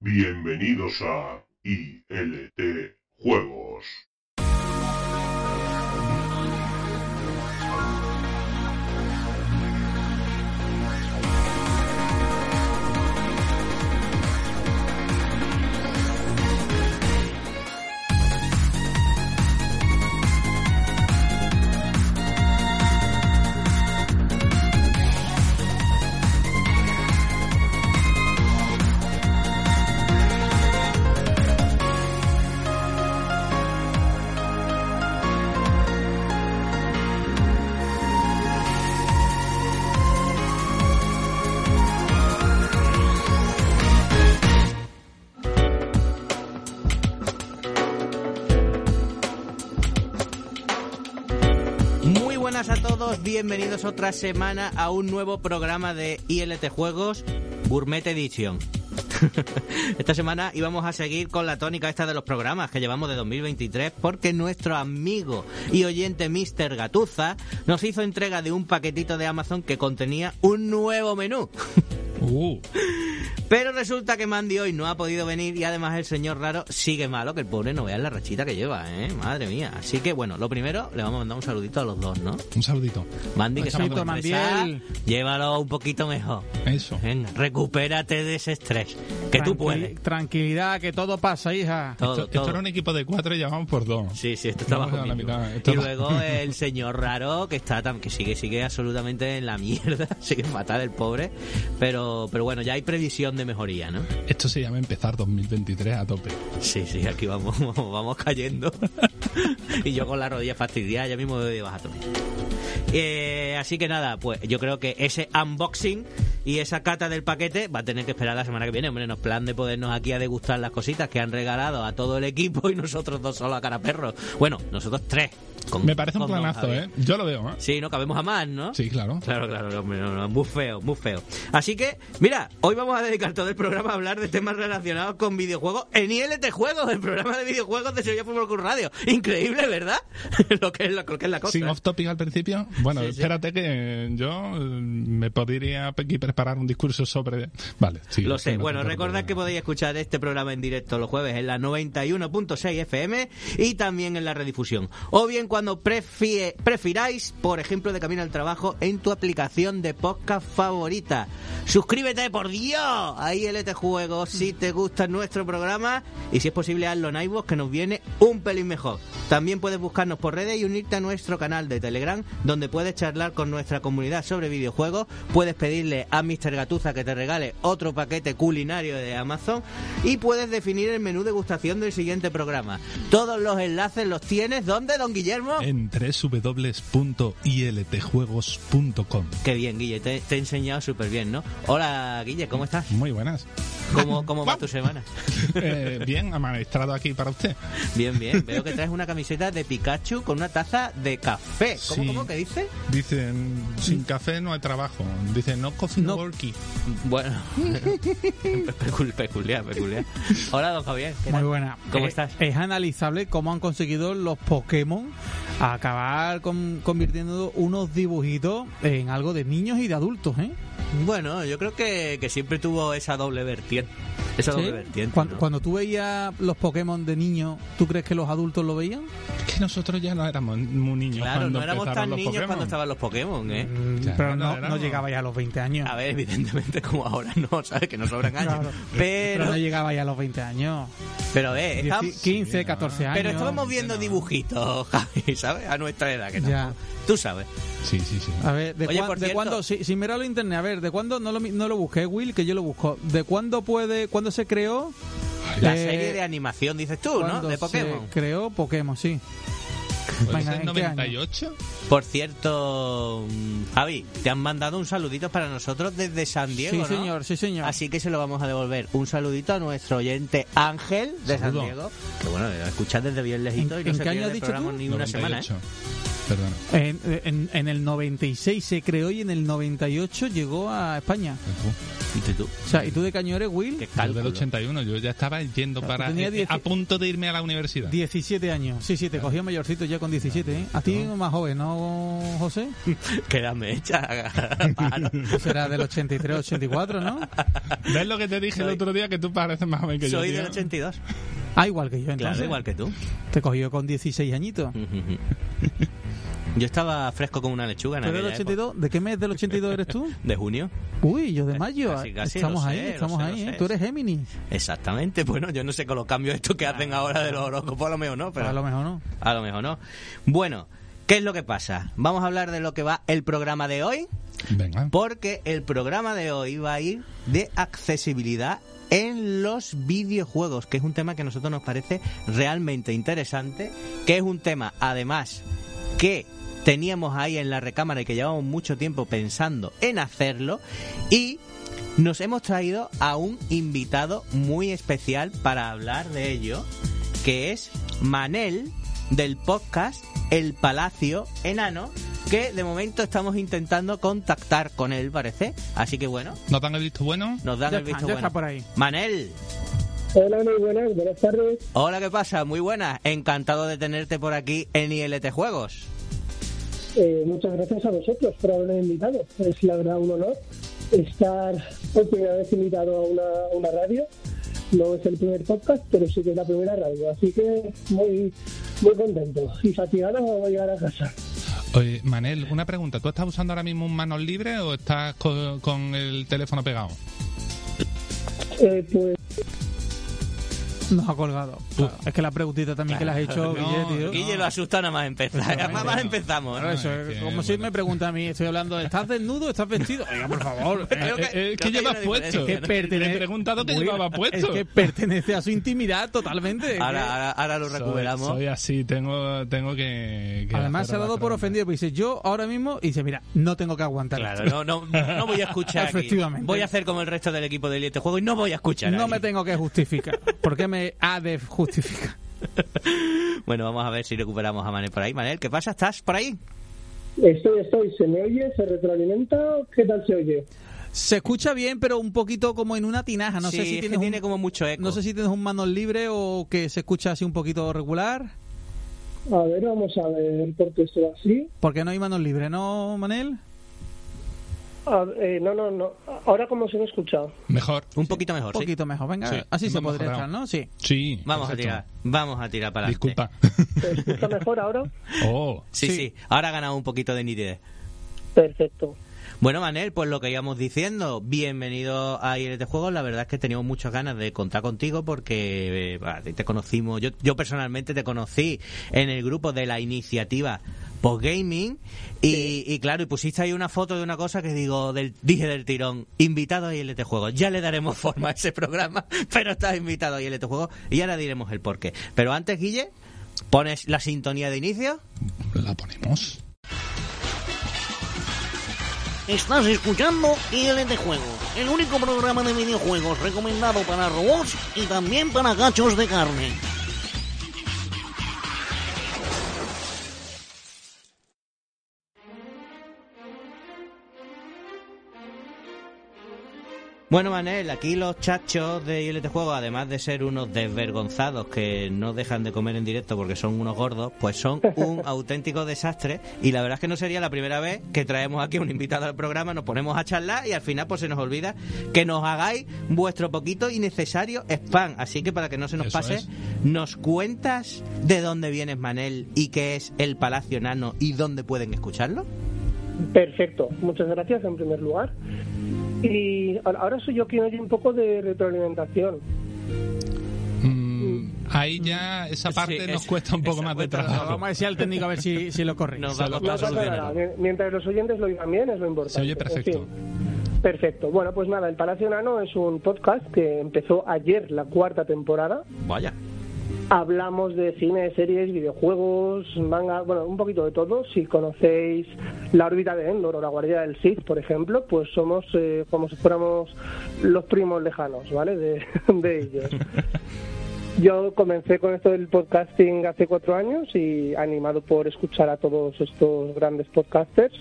Bienvenidos a ILT Juegos. Bienvenidos otra semana a un nuevo programa de ILT Juegos Gourmet Edition. Esta semana íbamos a seguir con la tónica esta de los programas que llevamos de 2023 porque nuestro amigo y oyente Mr. Gatuza nos hizo entrega de un paquetito de Amazon que contenía un nuevo menú. Uh, Pero resulta que Mandy hoy no ha podido venir y además el señor raro sigue malo, que el pobre no vea la rachita que lleva, ¿eh? Madre mía. Así que bueno, lo primero, le vamos a mandar un saludito a los dos, ¿no? un saludito. Mandy, que saludito, Mandiel. llévalo un poquito mejor. Eso. Venga, recupérate de ese estrés. Que tú puedes. Tranquilidad, que todo pasa, hija. Todo, esto, era un equipo de cuatro y ya vamos por dos. Sí, sí, esto está bajo la mitad, esto Y va- luego el señor raro que está tan, que sigue sigue absolutamente en la mierda, sigue fatal el pobre, pero pero bueno, ya hay previsión de mejoría, ¿no? Esto se llama empezar 2023 a tope. Sí, sí, aquí vamos vamos cayendo. y yo con la rodilla fastidiada, ya mismo me voy de baja también. Eh, así que nada, pues yo creo que ese unboxing y esa cata del paquete va a tener que esperar la semana que viene. Hombre, nos plan de podernos aquí a degustar las cositas que han regalado a todo el equipo y nosotros dos solo a cara perro. Bueno, nosotros tres. con- Me parece un planazo. ¿eh? Yo lo veo, ¿eh? Sí, no cabemos a más, ¿no? Sí, claro. Claro, claro, no, muy feo, muy feo. Así que, mira, hoy vamos a dedicar todo el programa a hablar de temas relacionados con videojuegos en ILT Juegos, el programa de videojuegos de Sevilla Fútbol Club Radio. Increíble, ¿verdad? lo, que es, lo, que es la cosa. Sin off topic al principio. Bueno, Sí, sí. espérate que yo eh, me podría aquí preparar un discurso sobre. Vale, sí. Lo sé. Bueno, recordad que podéis escuchar este programa en directo los jueves en la 91.6 FM y también en la redifusión. O bien cuando prefie- prefiráis, por ejemplo, de camino al trabajo en tu aplicación de podcast favorita. Suscríbete, por Dios, a ILT Juegos si te gusta nuestro programa y si es posible hazlo en iVoox que nos viene un pelín mejor. También puedes buscarnos por redes y unirte a nuestro canal de Telegram donde puedes charlar con nuestra comunidad sobre videojuegos, puedes pedirle a Mr. Gatuza que te regale otro paquete culinario de Amazon y puedes definir el menú de gustación del siguiente programa. Todos los enlaces los tienes, ¿dónde, don Guillermo? En www.iltjuegos.com. Qué bien, Guille, te, te he enseñado súper bien, ¿no? Hola, Guille, ¿cómo estás? Muy buenas. ¿Cómo, cómo va tu semana? Eh, bien, amaestrado aquí para usted. Bien, bien. Veo que traes una camiseta de Pikachu con una taza de café. ¿Cómo, Sí. cómo que dice? Dicen, sin café no hay trabajo. Dicen, no coffee, no worky. Bueno, Pecul- peculiar, peculiar. Hola, don Javier. ¿qué Muy tal? buena. ¿Cómo Eh, estás? Es analizable cómo han conseguido los Pokémon acabar con- convirtiendo unos dibujitos en algo de niños y de adultos, ¿eh? Bueno, yo creo que, que siempre tuvo esa doble vertiente. Esa ¿Sí? doble vertiente. Cuando, ¿no? cuando tú veías los Pokémon de niños, ¿tú crees que los adultos lo veían? Es que nosotros ya no éramos muy niños Claro, cuando no éramos tan niños Pokémon. cuando estaban los Pokémon, ¿eh? Mm, pero no, no, llegaba ya a los 20 años. A ver, evidentemente como ahora no, ¿sabes? Que no sobran años. Claro. Pero, Pero no llegaba ya a los 20 años. pero, eh, estábamos- 15, 14 años. pero estábamos viendo dibujitos, Javi, ¿sabes? A nuestra edad, que Ya. Tú sabes. Sí, sí, sí. A ver, ¿de, Oye, cuán- por de cierto- cuándo? Si, sin mirarlo en internet, a ver, ¿de cuándo? No lo, no lo busqué, Will, que yo lo busco. ¿De cuándo puede, cuándo se creó? La Eh, serie de animación, dices tú, ¿no? De Pokémon. Se creó Pokémon, sí. ¿Puede Venga, ser ¿en qué año? 98? Por cierto, mm, Javi, te han mandado un saludito para nosotros desde San Diego, sí, ¿no? señor, sí, señor. Así que se lo vamos a devolver. Un saludito a nuestro oyente Ángel de San. Diego. Que bueno, escuchad desde bien lejito ¿En- y no en se qué año has dicho tú? ni una semana, ¿eh? 98. Perdona. En, en- en el 96 se creó y en el 98 llegó a España. ¿Y tú? O sea, ¿y tú de caño eres, Will? ¿Qué Yo cálculo? del 81, yo ya estaba yendo Claro, para eh, a punto de irme a la universidad. 17 años. Sí, sí, te cogió mayorcito ya con 17, ¿eh? A ti más joven, ¿no, José? Quédame hecha. Pues era del 83, 84, ¿no? ¿Ves lo que te dije el Soy- otro día? Que tú pareces más joven que yo. Soy del 82. Ah, igual que yo, entonces. Claro, igual que tú. Te cogió con 16 añitos. Yo estaba fresco como una lechuga en ¿Tú eres del aquella 82? ¿De qué mes del 82 eres tú? De junio. Uy, yo de mayo. Casi, casi, estamos ahí, estamos sé, ahí, ¿eh? Tú eres Géminis. Exactamente. Bueno, yo no sé con los cambios estos que hacen ahora de los horóscopos, a lo mejor no, pero A lo mejor no. a lo mejor no. Bueno, ¿qué es lo que pasa? Vamos a hablar de lo que va el programa de hoy, Venga. porque el programa de hoy va a ir de accesibilidad en los videojuegos, que es un tema que a nosotros nos parece realmente interesante, que es un tema además que teníamos ahí en la recámara y que llevamos mucho tiempo pensando en hacerlo y nos hemos traído a un invitado muy especial para hablar de ello, que es Manel del podcast El Palacio Enano, que de momento estamos intentando contactar con él, parece. Así que bueno, ¿No te han visto bueno? nos dan Ya el visto bueno. está por ahí. Manel, Hola, muy buenas, buenas tardes. hola, ¿qué pasa? Muy buenas. Encantado de tenerte por aquí en ILT Juegos. Eh, muchas gracias a vosotros por haberme invitado. Es la verdad un honor estar por primera vez invitado a una, a una radio. No es el primer podcast, pero sí que es la primera radio. Así que muy, muy contento. Y fatigado voy a llegar a casa. Oye, Manel, una pregunta. ¿Tú estás usando ahora mismo un manos libre o estás co- con, el teléfono pegado? Eh, pues Nos ha colgado. Claro, Es que la preguntita también que le has hecho, No, Guille, tío. Guille lo asusta nada más empezar. Nada más empezamos. Claro, eso No, es es que, como si me pregunta a mí, estoy hablando de ¿estás desnudo o estás vestido? Oiga, por favor. Creo que- Eh, eh, creo ¿Qué que hay llevas puesto? que. Le he preguntado qué llevaba puesto. Es que pertenece a su intimidad totalmente. es Ahora, ahora, ahora lo recuperamos. Soy, así, tengo, tengo que... que Además se ha dado por ofendido, pero dice, yo ahora mismo, y dice, mira, no tengo que aguantar Claro, esto. no, no, no voy a escuchar. aquí. Efectivamente. Voy a hacer como el resto del equipo de este juego y no voy a escuchar. No aquí. me tengo que justificar. ¿Por qué me ha de justificar? Bueno, vamos a ver si recuperamos a Manel por ahí. Manel, ¿qué pasa? ¿Estás por ahí? estoy, estoy. ¿Se me oye? ¿Se retroalimenta? ¿Qué tal se oye? Se escucha bien, pero un poquito como en una tinaja. No Sí, sé si es que tienes tiene un, como mucho eco. no sé si tienes un manos libre o que se escucha así un poquito regular. A ver, vamos a ver por qué estoy así. Porque no hay manos libres, ¿no, Manel? A- eh, no, no, no. Ahora cómo se me ha escuchado. Mejor. Un poquito mejor, Un sí. poquito mejor. Venga, Sí, así se podría estar, ¿no? Sí. Sí. Vamos perfecto. a tirar. Vamos a tirar para adelante. Disculpa. ¿Se escucha mejor ahora? Oh, Sí, sí, Sí. Ahora ha ganado un poquito de nitidez. Perfecto. Bueno, Manel, pues lo que íbamos diciendo, bienvenido a ILT Juegos. La verdad es que teníamos muchas ganas de contar contigo porque eh, te conocimos, yo, yo personalmente te conocí en el grupo de la iniciativa Postgaming y, y claro, y pusiste ahí una foto de una cosa que digo, del, dije del tirón, invitado a ILT Juegos. Ya le daremos forma a ese programa, pero estás invitado a ILT Juegos y ahora diremos el porqué. Pero antes, Guille, pones la sintonía de inicio. la ponemos. Estás escuchando ILT Juegos, el único programa de videojuegos recomendado para robots y también para gachos de carne. Bueno, Manel, aquí los chachos de ILT Juegos, además de ser unos desvergonzados que no dejan de comer en directo porque son unos gordos, pues son un auténtico desastre. Y la verdad es que no sería la primera vez que traemos aquí un invitado al programa, nos ponemos a charlar y al final pues se nos olvida que nos hagáis vuestro poquito y necesario spam. Así que para que no se nos Eso pase, es. ¿nos cuentas de dónde vienes, Manel, y qué es el Palacio Nano y dónde pueden escucharlo? Perfecto, muchas gracias en primer lugar. Y ahora soy yo quien oye un poco de retroalimentación. Mm, ahí ya esa Sí, parte nos es- cuesta un poco más de trabajo. Vamos a decir al técnico a ver si, si lo costar No mi- mientras los oyentes lo oigan bien es lo importante. Se oye En perfecto. fin. Perfecto. Bueno, pues nada, El Palacio Nano es un podcast que empezó ayer la cuarta temporada. Vaya. Hablamos de cine, series, videojuegos, manga, bueno, un poquito de todo. Si conocéis La órbita de Endor o La guardia del Sith, por ejemplo, pues somos eh, como si fuéramos los primos lejanos, ¿vale? De, de ellos. Yo comencé con esto del podcasting hace cuatro años y animado por escuchar a todos estos grandes podcasters.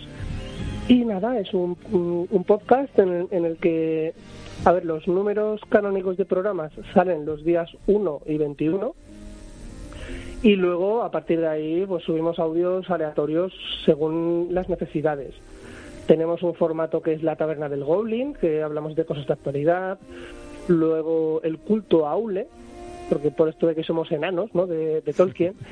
Y nada, es un, un- podcast en el, en el que, a ver, los números canónicos de programas salen los días 1 y 21. Y luego, a partir de ahí, pues subimos audios aleatorios según las necesidades. Tenemos un formato que es la taberna del Goblin, que hablamos de cosas de actualidad. Luego el culto a Aule, porque por esto de que somos enanos, ¿no? De, de Tolkien.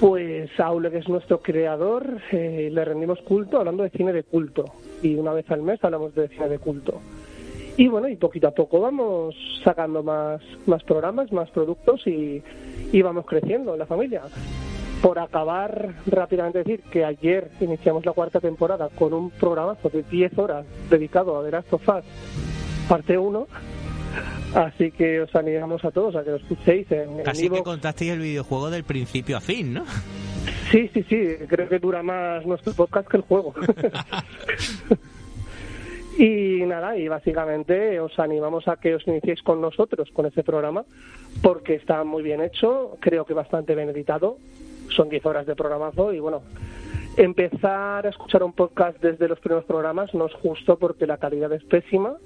Pues Aule, que es nuestro creador, eh, le rendimos culto hablando de cine de culto. Y una vez al mes hablamos de cine de culto. Y bueno, y poquito a poco vamos sacando más, más programas, más productos y, y vamos creciendo en la familia. Por acabar rápidamente decir que ayer iniciamos la cuarta temporada con un programazo de 10 horas dedicado a The Last of Us, parte 1. Así que os animamos a todos a que lo escuchéis en, en Casi que iVoox. contasteis el videojuego del principio a fin, ¿no? Sí, sí, sí, creo que dura más nuestro podcast que el juego. y nada, y básicamente os animamos a que os iniciéis con nosotros con este programa, porque está muy bien hecho, creo que bastante bien editado, son 10 horas de programazo y bueno, empezar a escuchar un podcast desde los primeros programas no es justo porque la calidad es pésima.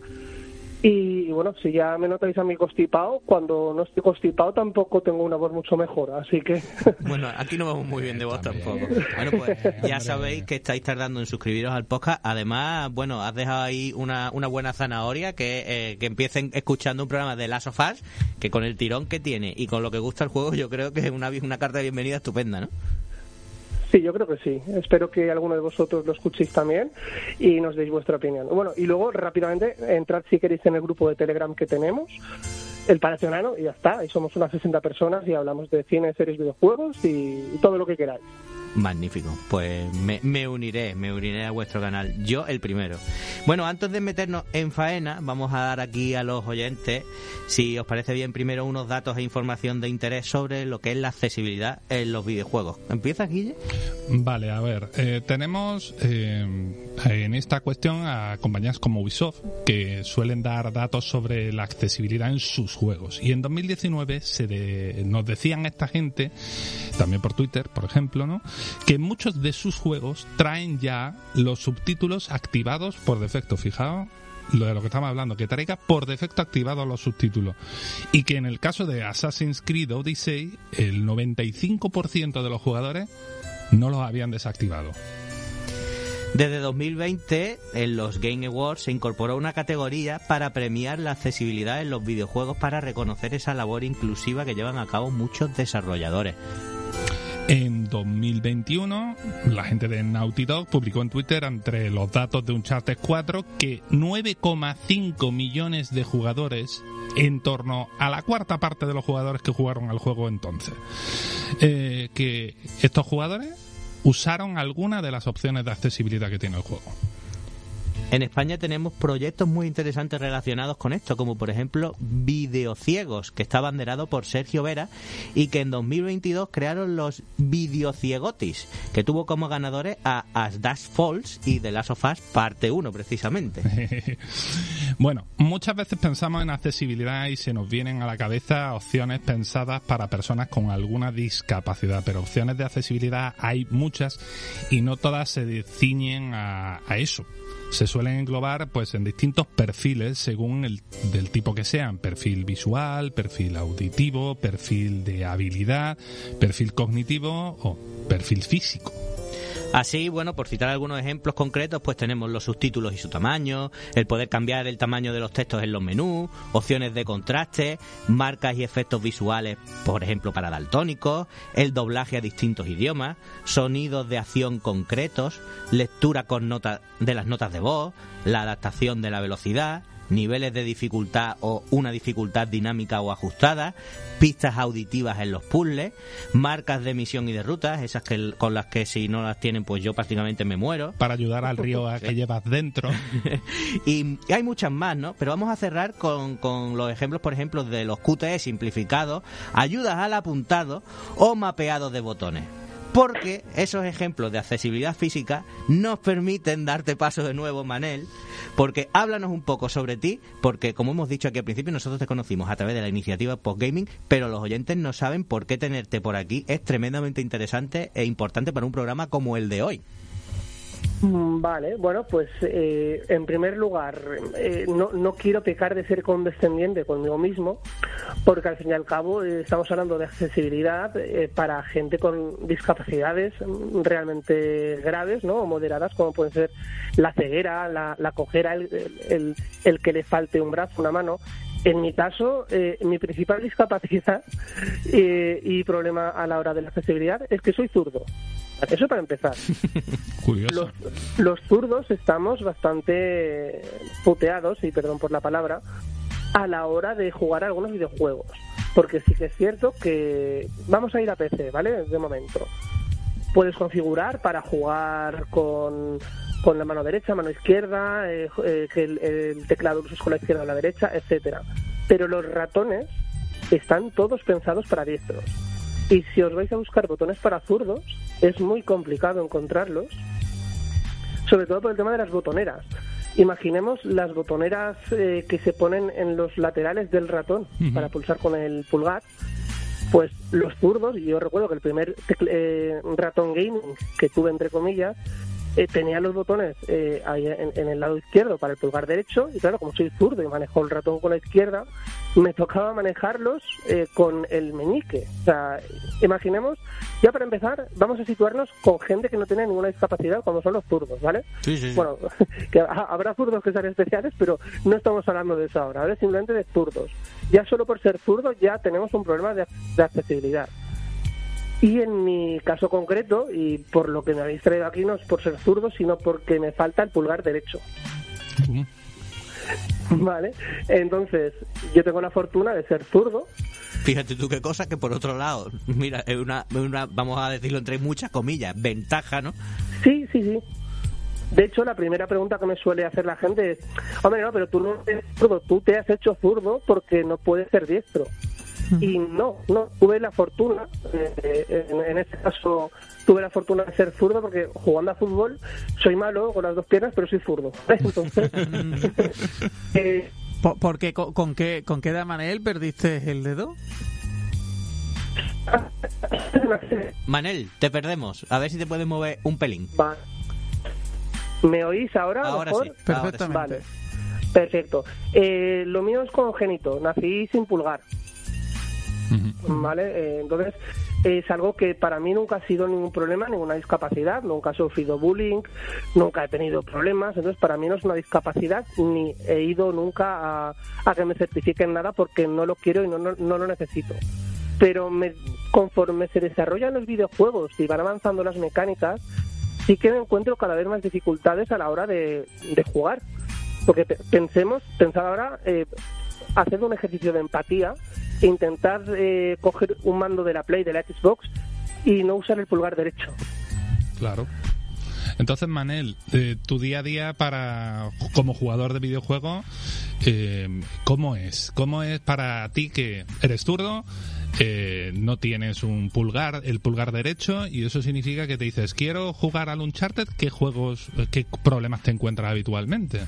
Y bueno, si ya me notáis a mí constipado, cuando no estoy constipado tampoco tengo una voz mucho mejor, así que Bueno, aquí no vamos muy bien de voz tampoco. Bueno, pues ya sabéis que estáis tardando en suscribiros al podcast. Además, bueno, has dejado ahí una, una buena zanahoria que, eh, que empiecen escuchando un programa de Last of Us, que con el tirón que tiene y con lo que gusta el juego, yo creo que es una, una carta de bienvenida estupenda, ¿no? Sí, yo creo que sí. Espero que alguno de vosotros lo escuchéis también y nos deis vuestra opinión. Bueno, y luego rápidamente entrad si queréis en el grupo de Telegram que tenemos, el Palacio Nano, y ya está. Ahí somos unas 60 personas y hablamos de cine, series, videojuegos y, y todo lo que queráis. Magnífico. Pues me, uniré, me uniré a vuestro canal. Yo el primero. Bueno, antes de meternos en faena, vamos a dar aquí a los oyentes, si os parece bien, primero unos datos e información de interés sobre lo que es la accesibilidad en los videojuegos. ¿Empieza, Guille? Vale, a ver, eh, tenemos eh, en esta cuestión a compañías como Ubisoft que suelen dar datos sobre la accesibilidad en sus juegos. Y en 2019 se de- nos decían esta gente, también por Twitter, por ejemplo, ¿no? que muchos de sus juegos traen ya los subtítulos activados por defecto. Fijaos lo de lo que estamos hablando, que traiga por defecto activados los subtítulos. Y que en el caso de Assassin's Creed Odyssey, el 95% de los jugadores no los habían desactivado. Desde 2020, en los Game Awards se incorporó una categoría para premiar la accesibilidad en los videojuegos para reconocer esa labor inclusiva que llevan a cabo muchos desarrolladores. En 2021, la gente de Naughty Dog publicó en Twitter entre los datos de Uncharted 4 que 9,5 millones de jugadores, en torno a la cuarta parte de los jugadores que jugaron al juego entonces, eh, que estos jugadores usaron alguna de las opciones de accesibilidad que tiene el juego. En España tenemos proyectos muy interesantes relacionados con esto, como por ejemplo Videociegos, que está banderado por Sergio Vera y que en 2022 crearon los Videociegotis, que tuvo como ganadores a As Dash Falls y The Last of Us Parte 1, precisamente. bueno, muchas veces pensamos en accesibilidad y se nos vienen a la cabeza opciones pensadas para personas con alguna discapacidad, pero opciones de accesibilidad hay muchas y no todas se ciñen a eso. Se suelen englobar pues en distintos perfiles según el del tipo que sean, perfil visual, perfil auditivo, perfil de habilidad, perfil cognitivo o perfil físico. Así, bueno, por citar algunos ejemplos concretos, pues tenemos los subtítulos y su tamaño, el poder cambiar el tamaño de los textos en los menús, opciones de contraste, marcas y efectos visuales, por ejemplo, para daltónicos, el doblaje a distintos idiomas, sonidos de acción concretos, lectura con nota de las notas de voz, la adaptación de la velocidad, niveles de dificultad o una dificultad dinámica o ajustada, pistas auditivas en los puzzles, marcas de misión y de rutas, esas que con las que si no las tienen pues yo prácticamente me muero. Para ayudar al río a que llevas dentro. y, hay muchas más, ¿no? Pero vamos a cerrar con, con los ejemplos, por ejemplo, de los QTE simplificados, ayudas al apuntado o mapeado de botones. Porque esos ejemplos de accesibilidad física nos permiten darte paso de nuevo, Manel, porque háblanos un poco sobre ti, porque como hemos dicho aquí al principio, nosotros te conocimos a través de la iniciativa Postgaming, pero los oyentes no saben por qué tenerte por aquí es tremendamente interesante e importante para un programa como el de hoy. Mm, Vale, bueno, pues eh, en primer lugar, eh, no, no quiero pecar de ser condescendiente conmigo mismo, porque al fin y al cabo eh, estamos hablando de accesibilidad eh, para gente con discapacidades mm, realmente graves, ¿no? O moderadas, como pueden ser la ceguera, la, cojera, el, el que le falte un brazo, una mano. En mi caso, eh, mi principal discapacidad eh, y problema a la hora de la accesibilidad es que soy zurdo. Eso para empezar. Curioso. Los, los zurdos estamos bastante puteados, y perdón por la palabra, a la hora de jugar a algunos videojuegos. Porque sí que es cierto que vamos a ir a PC, ¿vale? De momento. Puedes configurar para jugar con, con la mano derecha, mano izquierda, eh, eh, que el, el teclado lo uses con la izquierda o la derecha, etcétera. Pero los ratones están todos pensados para diestros. Y si os vais a buscar botones para zurdos, es muy complicado encontrarlos, sobre todo por el tema de las botoneras. Imaginemos las botoneras eh, que se ponen en los laterales del ratón para pulsar con el pulgar. Pues los zurdos, y yo recuerdo que el primer eh, ratón gaming que tuve, entre comillas, eh, tenía los botones eh, ahí en, en el lado izquierdo para el pulgar derecho, y claro, como soy zurdo y manejo el ratón con la izquierda, me tocaba manejarlos eh, con el meñique. O sea, imaginemos, ya para empezar, vamos a situarnos con gente que no tiene ninguna discapacidad, como son los zurdos, ¿vale? Sí, sí, sí. Bueno, que ha- habrá zurdos que sean especiales, pero no estamos hablando de eso ahora, ¿vale? Simplemente de zurdos. Ya solo por ser zurdo ya tenemos un problema de, de accesibilidad. Y en mi caso concreto, y por lo que me habéis traído aquí, no es por ser zurdo, sino porque me falta el pulgar derecho. ¿Vale? Entonces, yo tengo la fortuna de ser zurdo, Fíjate tú qué cosa que por otro lado, mira, es una, una, vamos a decirlo entre muchas comillas, ventaja, ¿no? Sí, sí, sí. De hecho, la primera pregunta que me suele hacer la gente es, hombre, no, pero tú no eres zurdo, tú te has hecho zurdo porque no puedes ser diestro. Y no, no, tuve la fortuna, eh, en, en este caso tuve la fortuna de ser zurdo porque jugando a fútbol soy malo con las dos piernas, pero soy zurdo. Entonces, eh, ¿Por, por qué? ¿Con, con qué, ¿Con qué edad, Manel, perdiste el dedo? Manel, te perdemos. A ver si te puedes mover un pelín. va. ¿Me oís ahora? Ahora mejor? sí. ahora sí. Perfectamente. Vale, perfecto. Eh, lo mío es congénito, nací sin pulgar. ¿Vale? Eh, entonces, es algo que para mí nunca ha sido ningún problema, ninguna discapacidad, nunca he sufrido bullying, nunca he tenido problemas, entonces para mí no es una discapacidad ni he ido nunca a, que me certifiquen nada porque no lo quiero y no, no, no lo necesito. Pero me, conforme se desarrollan los videojuegos y van avanzando las mecánicas, sí que me encuentro cada vez más dificultades a la hora de, jugar. Porque pe- pensemos, pensar ahora, eh, hacer un ejercicio de empatía intentar eh, coger un mando de la Play, de la Xbox y no usar el pulgar derecho. Claro. Entonces, Manel, eh, tu día a día para como jugador de videojuegos, eh, ¿cómo es? ¿Cómo es para ti que eres zurdo, eh, no tienes un pulgar, el pulgar derecho, y eso significa que te dices, quiero jugar al Uncharted, ¿qué juegos, eh, qué problemas te encuentras habitualmente?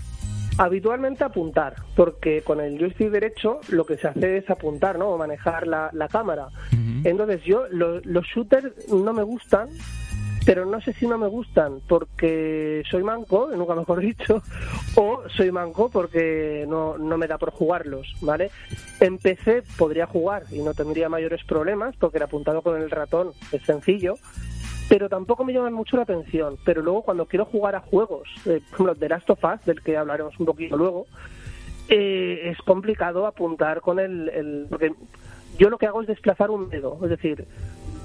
Habitualmente apuntar, porque con el joystick derecho lo que se hace es apuntar, ¿no? O manejar la, la cámara. Entonces yo, lo- los shooters no me gustan, pero no sé si no me gustan porque soy manco, nunca mejor dicho, o soy manco porque no, no me da por jugarlos, ¿vale? En PC podría jugar y no tendría mayores problemas porque el apuntado con el ratón es sencillo, pero tampoco me llaman mucho la atención. Pero luego cuando quiero jugar a juegos, eh, por ejemplo, The Last of Us, del que hablaremos un poquito luego, eh, es complicado apuntar con el, el- Porque yo lo que hago es desplazar un dedo, es decir,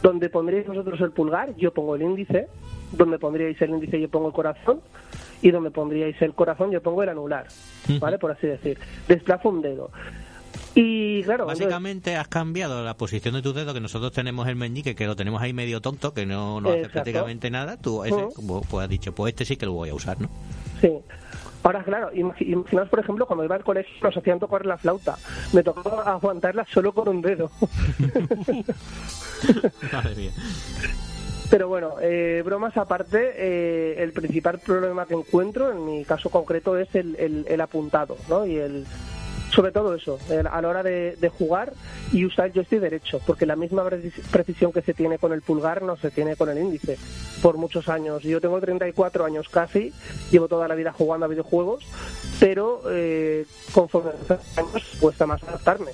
donde pondríais vosotros el pulgar, yo pongo el índice, donde pondríais el índice yo pongo el corazón, y donde pondríais el corazón yo pongo el anular, ¿vale? Por así decir. Desplazo un dedo. Y claro, Básicamente has cambiado la posición de tu dedo, que nosotros tenemos el meñique, que lo tenemos ahí medio tonto, que no, no hace prácticamente nada. Tú ese, como, pues has dicho, pues este sí que lo voy a usar, ¿no? Sí. Ahora, claro, imagi- imaginaos, por ejemplo, cuando iba al colegio nos hacían tocar la flauta. Me tocaba aguantarla solo con un dedo. Madre mía. Pero bueno, eh, bromas aparte, eh, el principal problema que encuentro, en mi caso concreto, es el, el- el apuntado, ¿no? Y el, sobre todo eso, a la hora de, de jugar y usar el joystick derecho, porque la misma precis- precisión que se tiene con el pulgar no se tiene con el índice por muchos años. Yo tengo 34 años casi, llevo toda la vida jugando a videojuegos, pero eh, conforme los años cuesta más adaptarme.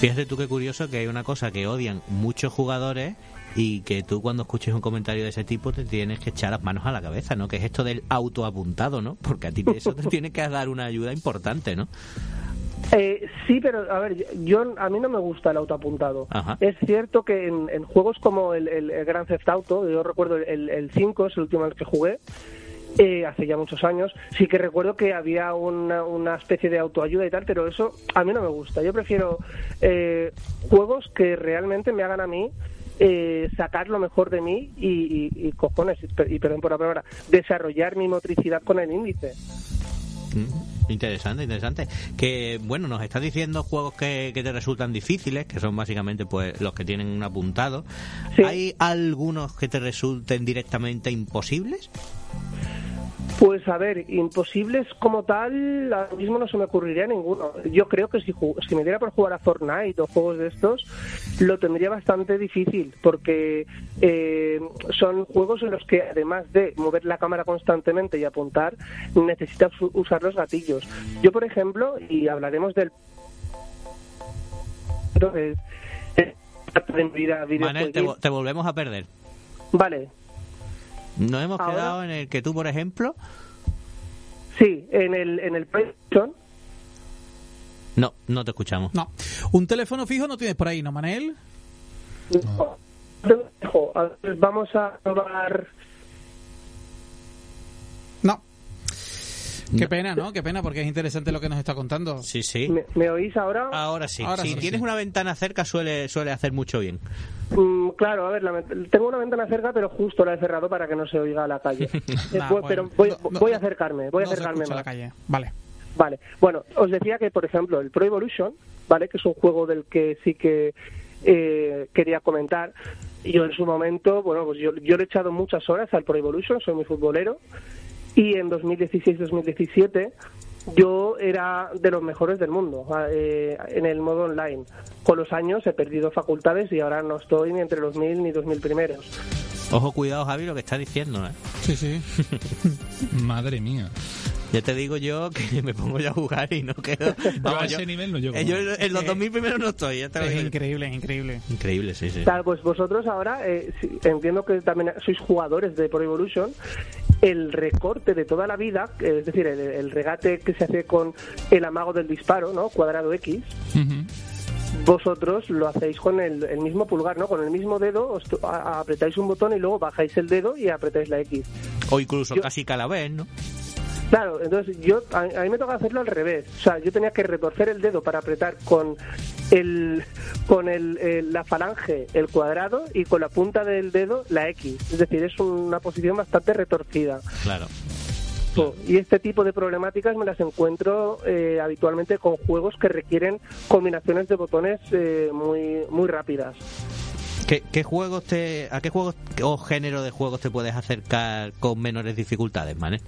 Fíjate tú qué curioso que hay una cosa que odian muchos jugadores y que tú cuando escuches un comentario de ese tipo te tienes que echar las manos a la cabeza, ¿no? Que es esto del autoapuntado, ¿no? Porque a ti eso te tiene que dar una ayuda importante, ¿no? Eh, sí, pero a ver, yo a mí no me gusta el autoapuntado. Ajá. Es cierto que en, en juegos como el, el, el Grand Theft Auto, yo recuerdo el, el 5, es el último en el que jugué, eh, hace ya muchos años, sí que recuerdo que había una, una especie de autoayuda y tal, pero eso a mí no me gusta. Yo prefiero eh, juegos que realmente me hagan a mí eh, sacar lo mejor de mí y, y- y cojones, y perdón por la palabra, desarrollar mi motricidad con el índice. Mm, Interesante, interesante. Que bueno, nos estás diciendo juegos que, que te resultan difíciles, que son básicamente pues los que tienen un apuntado. Sí. ¿Hay algunos que te resulten directamente imposibles? Pues a ver, imposibles como tal, ahora mismo no se me ocurriría ninguno. Yo creo que si, si me diera por jugar a Fortnite o juegos de estos, lo tendría bastante difícil, porque eh, son juegos en los que además de mover la cámara constantemente y apuntar, necesitas usar los gatillos. Yo, por ejemplo, y hablaremos del... Entonces, eh, Manel, te, te volvemos a perder. Vale, Nos hemos Ahora- quedado en el que tú, por ejemplo, sí, en el, en el PlayStation... no, no te escuchamos. No. Un teléfono fijo no tienes por ahí, ¿no, Manel? Ver, vamos a probar. Qué pena, ¿no? Qué pena, porque es interesante lo que nos está contando. Sí, sí. ¿Me, me oís ahora? Ahora sí. Ahora si sí, tienes una ventana cerca suele suele hacer mucho bien. Mm, claro, a ver, la tengo una ventana cerca, pero justo la he cerrado para que no se oiga a la calle. Eh, Nah, voy- bueno, pero voy, no- voy a acercarme, voy a no acercarme más. la calle. Vale. Vale, bueno, os decía que, por ejemplo, el Pro Evolution, ¿vale? Que es un juego del que sí que eh, quería comentar. Yo en su momento, bueno, pues yo, yo le he echado muchas horas al Pro Evolution, soy muy futbolero, y en 2016-2017 yo era de los mejores del mundo eh, en el modo online. Con los años he perdido facultades y ahora no estoy ni entre los mil ni dos mil primeros. Ojo, cuidado, Javi, lo que está diciendo, ¿eh? Sí, sí. Madre mía. Ya te digo yo que me pongo ya a jugar y no quedo. Yo a Vamos, ese yo- nivel no llego. eh, yo en los 2000 primeros no estoy, ya te Es increíble, es increíble. Increíble, sí, sí. Claro, pues vosotros ahora, eh, entiendo que también sois jugadores de Pro Evolution, el recorte de toda la vida, eh, es decir, el, el regate que se hace con el amago del disparo, ¿no? Cuadrado X, Ujú. vosotros lo hacéis con el, el mismo pulgar, ¿no? Con el mismo dedo os apretáis un botón y luego bajáis el dedo y apretáis la X. O incluso Yo- casi cada vez, ¿no? Claro, entonces yo a, a mí me toca hacerlo al revés. O sea, yo tenía que retorcer el dedo para apretar con el con el, el- la falange el cuadrado y con la punta del dedo la X. Es decir, es una posición bastante retorcida. Claro. Y este tipo de problemáticas me las encuentro eh, habitualmente con juegos que requieren combinaciones de botones eh, muy muy rápidas. ¿Qué, qué juegos te, ¿A qué juegos o género de juegos te puedes acercar con menores dificultades, Manel?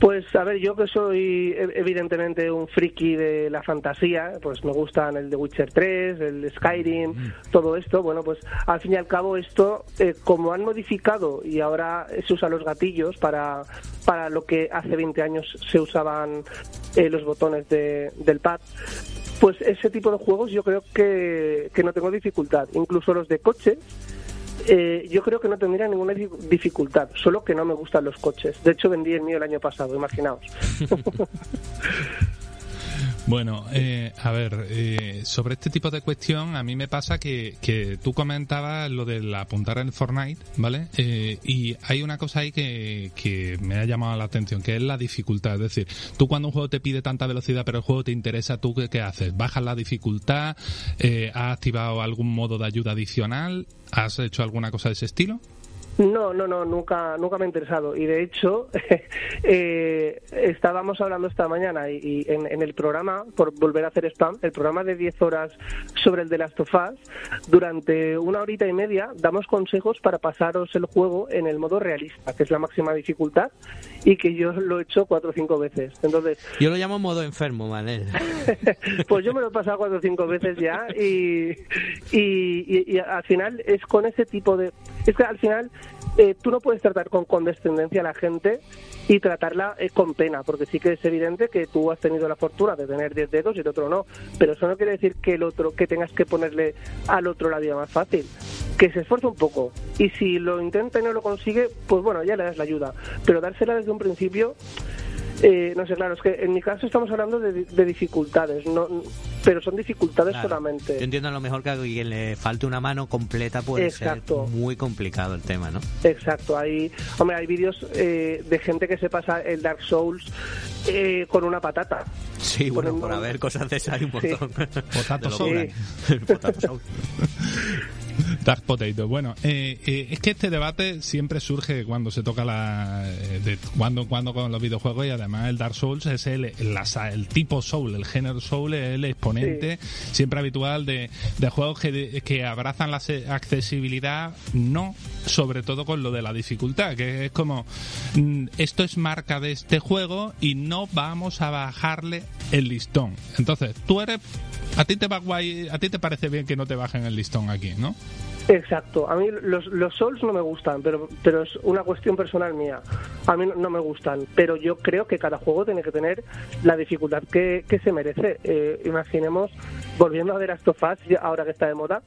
Pues a ver, yo que soy e- evidentemente un friki de la fantasía, pues me gustan el de Witcher 3, el Skyrim, todo esto, bueno, pues al fin y al cabo esto, eh, como han modificado y ahora se usan los gatillos para, para lo que hace 20 años se usaban eh, los botones de- del pad, pues ese tipo de juegos yo creo que, que no tengo dificultad. Incluso los de coches, eh, yo creo que no tendría ninguna di- dificultad, solo que no me gustan los coches. De hecho, vendí el mío el año pasado, imaginaos. Bueno, eh, a ver, eh, sobre este tipo de cuestión, a mí me pasa que, que tú comentabas lo del apuntar en Fortnite, ¿vale? Eh, y hay una cosa ahí que, que me ha llamado la atención, que es la dificultad. Es decir, tú cuando un juego te pide tanta velocidad, pero el juego te interesa, ¿tú qué, qué haces? ¿Bajas la dificultad? Eh, ¿Has activado algún modo de ayuda adicional? ¿Has hecho alguna cosa de ese estilo? No, no, no, nunca, nunca me ha interesado. Y de hecho, eh, estábamos hablando esta mañana y, y en, en el programa, por volver a hacer spam, el programa de 10 horas sobre el de Last of Us, durante una horita y media damos consejos para pasaros el juego en el modo realista, que es la máxima dificultad, y que yo lo he hecho cuatro o cinco veces. Entonces, Yo lo llamo modo enfermo, Manel. pues yo me lo he pasado cuatro o cinco veces ya y, y, y- y al final es con ese tipo de... Es que al final eh, tú no puedes tratar con condescendencia a la gente y tratarla eh, con pena, porque sí que es evidente que tú has tenido la fortuna de tener 10 dedos y el otro no, pero eso no quiere decir que el otro, que tengas que ponerle al otro la vida más fácil, que se esfuerce un poco. Y si lo intenta y no lo consigue, pues bueno, ya le das la ayuda, pero dársela desde un principio eh, no sé, claro, es que en mi caso estamos hablando de, de dificultades, no, pero son dificultades Claro. solamente. Yo entiendo a lo mejor que a quien le falte una mano completa puede Exacto. ser muy complicado el tema, ¿no? Exacto, hay, hombre, hay vídeos eh, de gente que se pasa el Dark Souls eh, con una patata. Sí, bueno, Poniendo- por haber cosas de esas hay un Sí. montón. El potato soul. Dark Potato. Bueno, eh, eh, es que este debate siempre surge cuando se toca la. eh, de cuando, cuando con los videojuegos y además el Dark Souls es el, sa- el tipo Soul, el género Soul es el exponente siempre habitual de, de juegos que, de- que abrazan la accesibilidad, no sobre todo con lo de la dificultad, que es como mm, esto es marca de este juego y no vamos a bajarle el listón. Entonces, tú eres. A ti te va guay, a ti te parece bien que no te bajen el listón aquí, ¿no? Exacto, a mí los, los Souls no me gustan, pero, pero es una cuestión personal mía. A mí no, me gustan, pero yo creo que cada juego tiene que tener la dificultad que, que se merece. Eh, imaginemos, volviendo a ver Last of Us, ya- ahora que está de moda,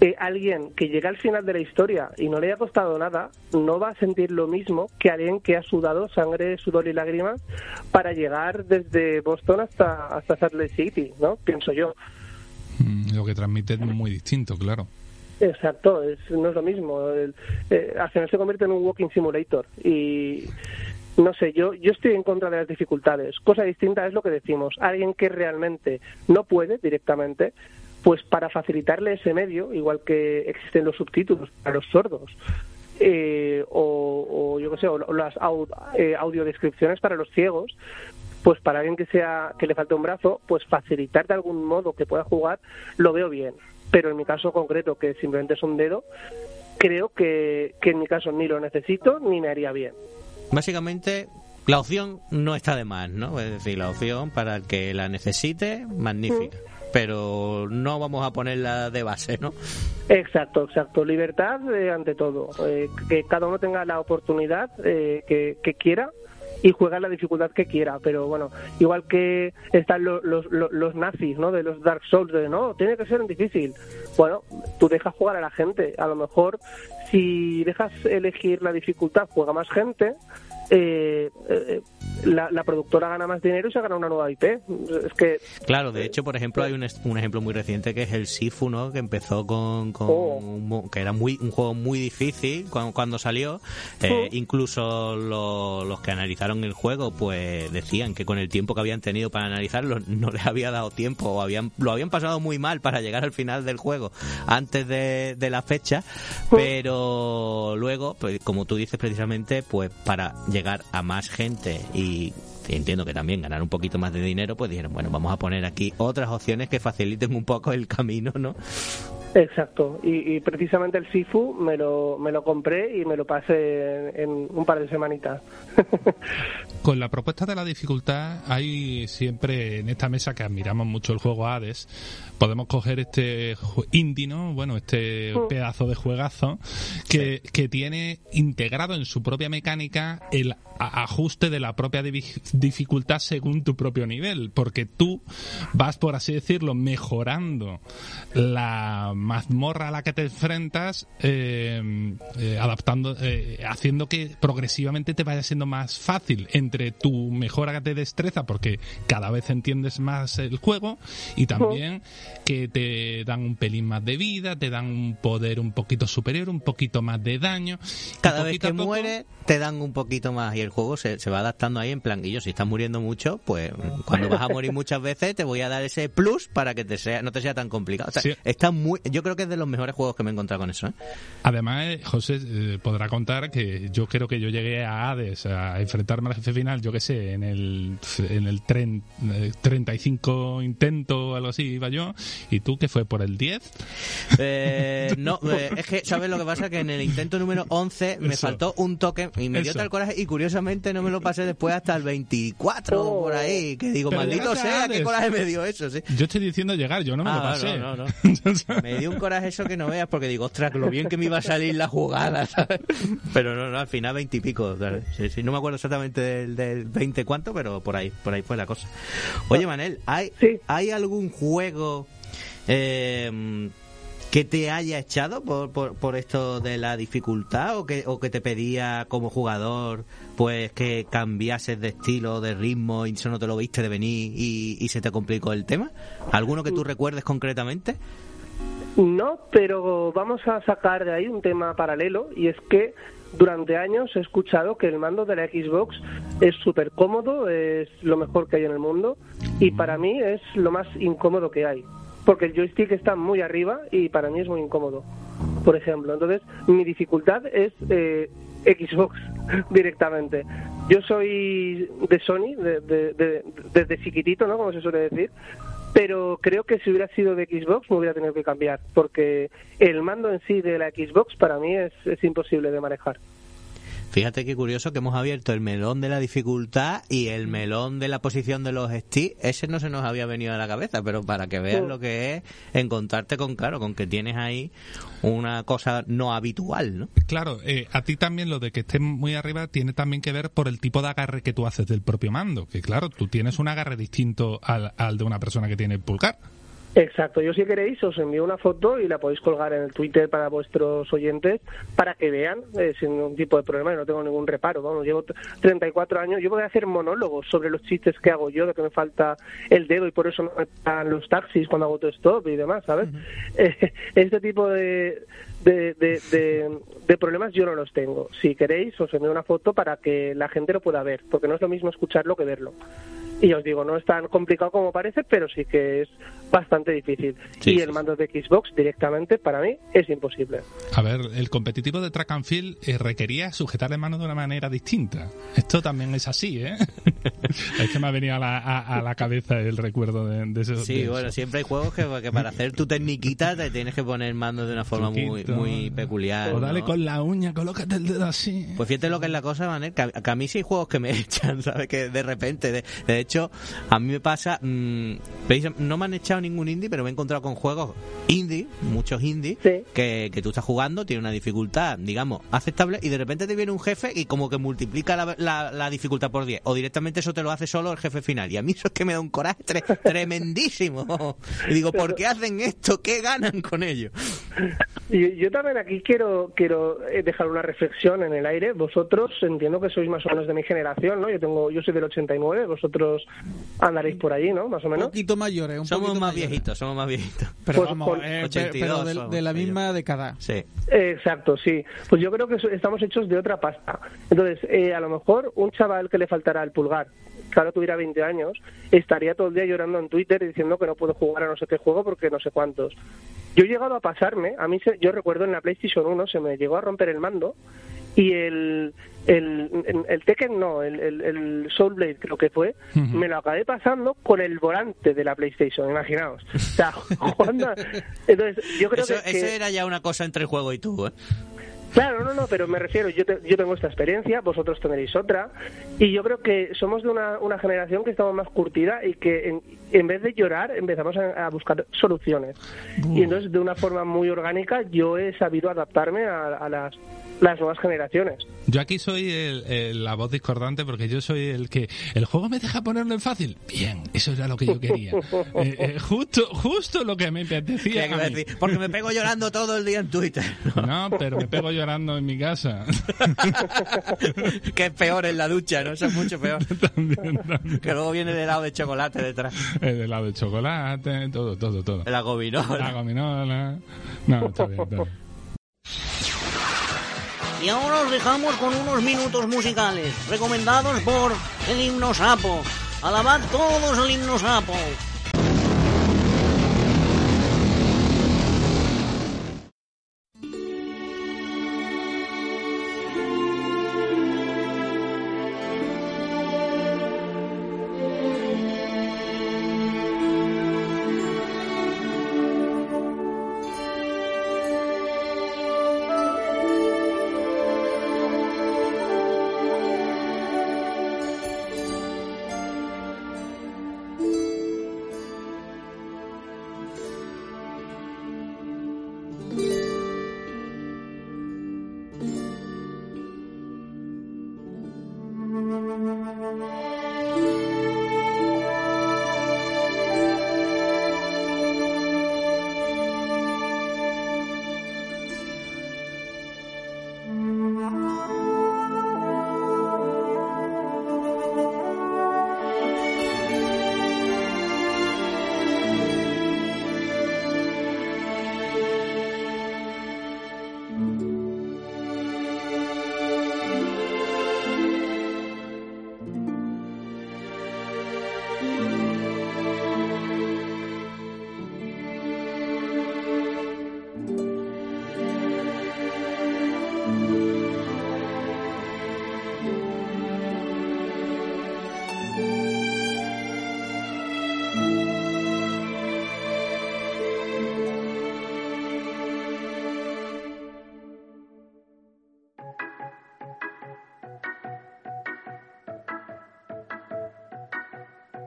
eh, alguien que llega al final de la historia y no le haya costado nada, no va a sentir lo mismo que alguien que ha sudado sangre, sudor y lágrimas para llegar desde Boston hasta, hasta Salt Lake City, ¿no? Pienso yo. Mm, Lo que transmite es muy distinto, claro. Exacto, es, no es lo mismo. El- eh, al final se convierte en un walking simulator y no sé, yo yo estoy en contra de las dificultades. Cosa distinta es lo que decimos. Alguien que realmente no puede directamente, pues para facilitarle ese medio, igual que existen los subtítulos para los sordos. eh, o, o yo qué sé, o las eh, audiodescripciones para los ciegos, pues para alguien que sea que le falte un brazo, pues facilitar de algún modo que pueda jugar, lo veo bien. Pero en mi caso concreto, que simplemente es un dedo, creo que, que en mi caso ni lo necesito ni me haría bien. Básicamente, la opción no está de más, ¿no? Es decir, la opción para el que la necesite, magnífica. Pero no vamos a ponerla de base, ¿no? Exacto, exacto. Libertad eh, ante todo. Eh, que cada uno tenga la oportunidad eh, que, quiera y juega la dificultad que quiera. Pero bueno, igual que están lo- los, los, los nazis, ¿no? De los Dark Souls, de no, tiene que ser difícil. Bueno, tú dejas jugar a la gente. A lo mejor, si dejas elegir la dificultad, juega más gente. Eh, eh, la, la productora gana más dinero y se gana una nueva IP. Es que Claro, de hecho, por ejemplo, hay un, un ejemplo muy reciente que es el Sifu, ¿no? Que empezó con, con Oh. un que era muy un juego muy difícil cuando, cuando salió. Eh, Oh. Incluso lo- los que analizaron el juego, pues decían que con el tiempo que habían tenido para analizarlo no les había dado tiempo o habían lo habían pasado muy mal para llegar al final del juego antes de, de la fecha, pero luego, pues, como tú dices precisamente, pues para llegar a más gente y entiendo que también ganar un poquito más de dinero, pues dijeron, bueno, vamos a poner aquí otras opciones que faciliten un poco el camino, ¿no? Exacto, y, y precisamente el Sifu me lo, me lo compré y me lo pasé en, en un par de semanitas. Con la propuesta de la dificultad hay siempre en esta mesa que admiramos mucho el juego Hades, podemos coger este indie, ¿no? Bueno, este pedazo de juegazo que, que tiene integrado en su propia mecánica el ajuste de la propia dificultad según tu propio nivel, porque tú vas, por así decirlo, mejorando la mazmorra a la que te enfrentas, eh, eh, adaptando, eh, haciendo que progresivamente te vaya siendo más fácil entre tu mejora de destreza, porque cada vez entiendes más el juego, y también que te dan un pelín más de vida, te dan un poder un poquito superior, un poquito más de daño. Cada vez que poco- muere te dan un poquito más y el juego se, se va adaptando ahí en plan, y yo si estás muriendo mucho, pues cuando vas a morir muchas veces te voy a dar ese plus para que te sea no te sea tan complicado. O sea, Sí. está muy yo creo que es de los mejores juegos que me he encontrado con eso. ¿eh? Además, eh, José eh, podrá contar que yo creo que yo llegué a Hades a enfrentarme al jefe final, yo qué sé, en el, en el tren, eh, 35 intento o algo así iba yo, y tú que fue por el 10. Eh, no, eh, es que, ¿sabes lo que pasa? Que en el intento número 11 me Eso. faltó un toque y me dio Eso. tal coraje y curiosamente no me lo pasé después hasta el 24 o por ahí, que digo, Pero maldito sea, qué coraje me dio eso, sí. Yo estoy diciendo llegar, yo no me Ah, lo pasé. no, no, no. Me dio un coraje eso que no veas porque digo, ostras, lo bien que me iba a salir la jugada, ¿sabes? Pero no, no, al final veintipico. ¿sabes? Sí, sí, no me acuerdo exactamente del, del 20 cuánto, pero por ahí, por ahí fue la cosa. Oye, Manel, ¿hay, Sí. ¿hay algún juego eh, que te haya echado por, por, por esto de la dificultad o que, o que te pedía como jugador pues que cambiases de estilo, de ritmo y eso no te lo viste de venir y, y se te complicó el tema? ¿Alguno que tú recuerdes concretamente? No, pero vamos a sacar de ahí un tema paralelo y es que durante años he escuchado que el mando de la Xbox es súper cómodo, es lo mejor que hay en el mundo y para mí es lo más incómodo que hay. Porque el joystick está muy arriba y para mí es muy incómodo, por ejemplo. Entonces, mi dificultad es eh, Xbox directamente. Yo soy de Sony, de- de- de- desde chiquitito, ¿no? Como se suele decir. Pero creo que si hubiera sido de Xbox me hubiera tenido que cambiar, porque el mando en sí de la Xbox para mí es, es imposible de manejar. Fíjate qué curioso que hemos abierto el melón de la dificultad y el melón de la posición de los sticks. Ese no se nos había venido a la cabeza, pero para que veas Sí. lo que es encontrarte con, claro, con que tienes ahí una cosa no habitual, ¿no? Claro, eh, a ti también lo de que estés muy arriba tiene también que ver por el tipo de agarre que tú haces del propio mando. Que claro, tú tienes un agarre distinto al, al de una persona que tiene el pulgar. Exacto, yo si queréis os envío una foto y la podéis colgar en el Twitter para vuestros oyentes para que vean eh, sin ningún tipo de problema, y no tengo ningún reparo, vamos, llevo t- 34 años, yo voy a hacer monólogos sobre los chistes que hago yo, de que me falta el dedo y por eso no me pagan los taxis cuando hago stop y demás, ¿sabes? Eh, este tipo de, de, de, de- de problemas yo no los tengo. Si queréis os envío una foto para que la gente lo pueda ver, porque no es lo mismo escucharlo que verlo. Y os digo, no es tan complicado como parece, pero sí que es bastante difícil. Sí, y sí, el mando de Xbox directamente, para mí, es imposible. A ver, el competitivo de track and field eh, requería sujetar la mano de una manera distinta. Esto también es así, ¿eh? es que me ha venido a la, a- a la cabeza el recuerdo de, de eso. Sí, de bueno, eso. siempre hay juegos que, que para hacer tu tecniquita te tienes que poner mando de una forma Truquito. muy peculiar. O dale ¿no? con la uña, colócate el dedo así. Pues fíjate lo que es la cosa, Manel, que a, que a mí sí hay juegos que me echan, ¿sabes? Que de repente, de, de hecho, a mí me pasa, mm, precisam- no me han echado ningún indie, pero me he encontrado con juegos indie, muchos indie, Sí. que, que tú estás jugando, tiene una dificultad, digamos, aceptable, y de repente te viene un jefe y como que multiplica la, la- la dificultad por 10, o directamente eso te lo hace solo el jefe final, y a mí eso es que me da un coraje tre- tremendísimo. Y digo, ¿por qué hacen esto? ¿Qué ganan con ello? Y yo también aquí quiero quiero eh, dejar una reflexión en el aire. Vosotros entiendo que sois más o menos de mi generación, ¿no? Yo tengo yo soy del 89, vosotros andaréis por allí, ¿no? Más o Un menos. poquito mayores, un Somos poquito más mayores. viejitos, somos más viejitos. Pero Pues vamos, eh, pe- 82 pero de, somos de la misma década. Sí. Exacto, sí. Pues yo creo que estamos hechos de otra pasta. Entonces, eh, a lo mejor un chaval que le faltara el pulgar, que ahora tuviera 20 años, estaría todo el día llorando en Twitter diciendo que no puedo jugar a no sé qué juego porque no sé cuántos. Yo he llegado a pasarme, a mí se- yo recuerdo en la PlayStation 1 se me llegó a romper el mando y el el, el, el Tekken no, el, el, el Soul Blade creo que fue, me lo acabé pasando con el volante de la PlayStation, imaginaos. O sea, jugando Entonces, yo creo Eso, que, eso que- era ya una cosa entre el juego y tú, ¿eh? Claro, no, no, pero me refiero, yo, te- yo tengo esta experiencia, vosotros tendréis otra, y yo creo que somos de una, una generación que estamos más curtida y que en, en vez de llorar empezamos a, a buscar soluciones. Y entonces, de una forma muy orgánica, yo he sabido adaptarme a, a las, las nuevas generaciones. Yo aquí soy el- el- la voz discordante porque yo soy el que el juego me deja ponerlo en fácil. Bien, eso era lo que yo quería. Eh, eh, justo, justo lo que me apetecía. ¿Qué iba a mí. decir? Porque me pego llorando todo el día en Twitter. No, pero me pego llorando en mi casa. que es peor en la ducha, ¿no? Eso es mucho peor. también, también. Que luego viene el helado de chocolate detrás. El helado de chocolate, todo, todo, todo. La gominola. La gominola. No, está bien, está bien. Y ahora os dejamos con unos minutos musicales, recomendados por el himno sapo. Alabad todos el himno sapo.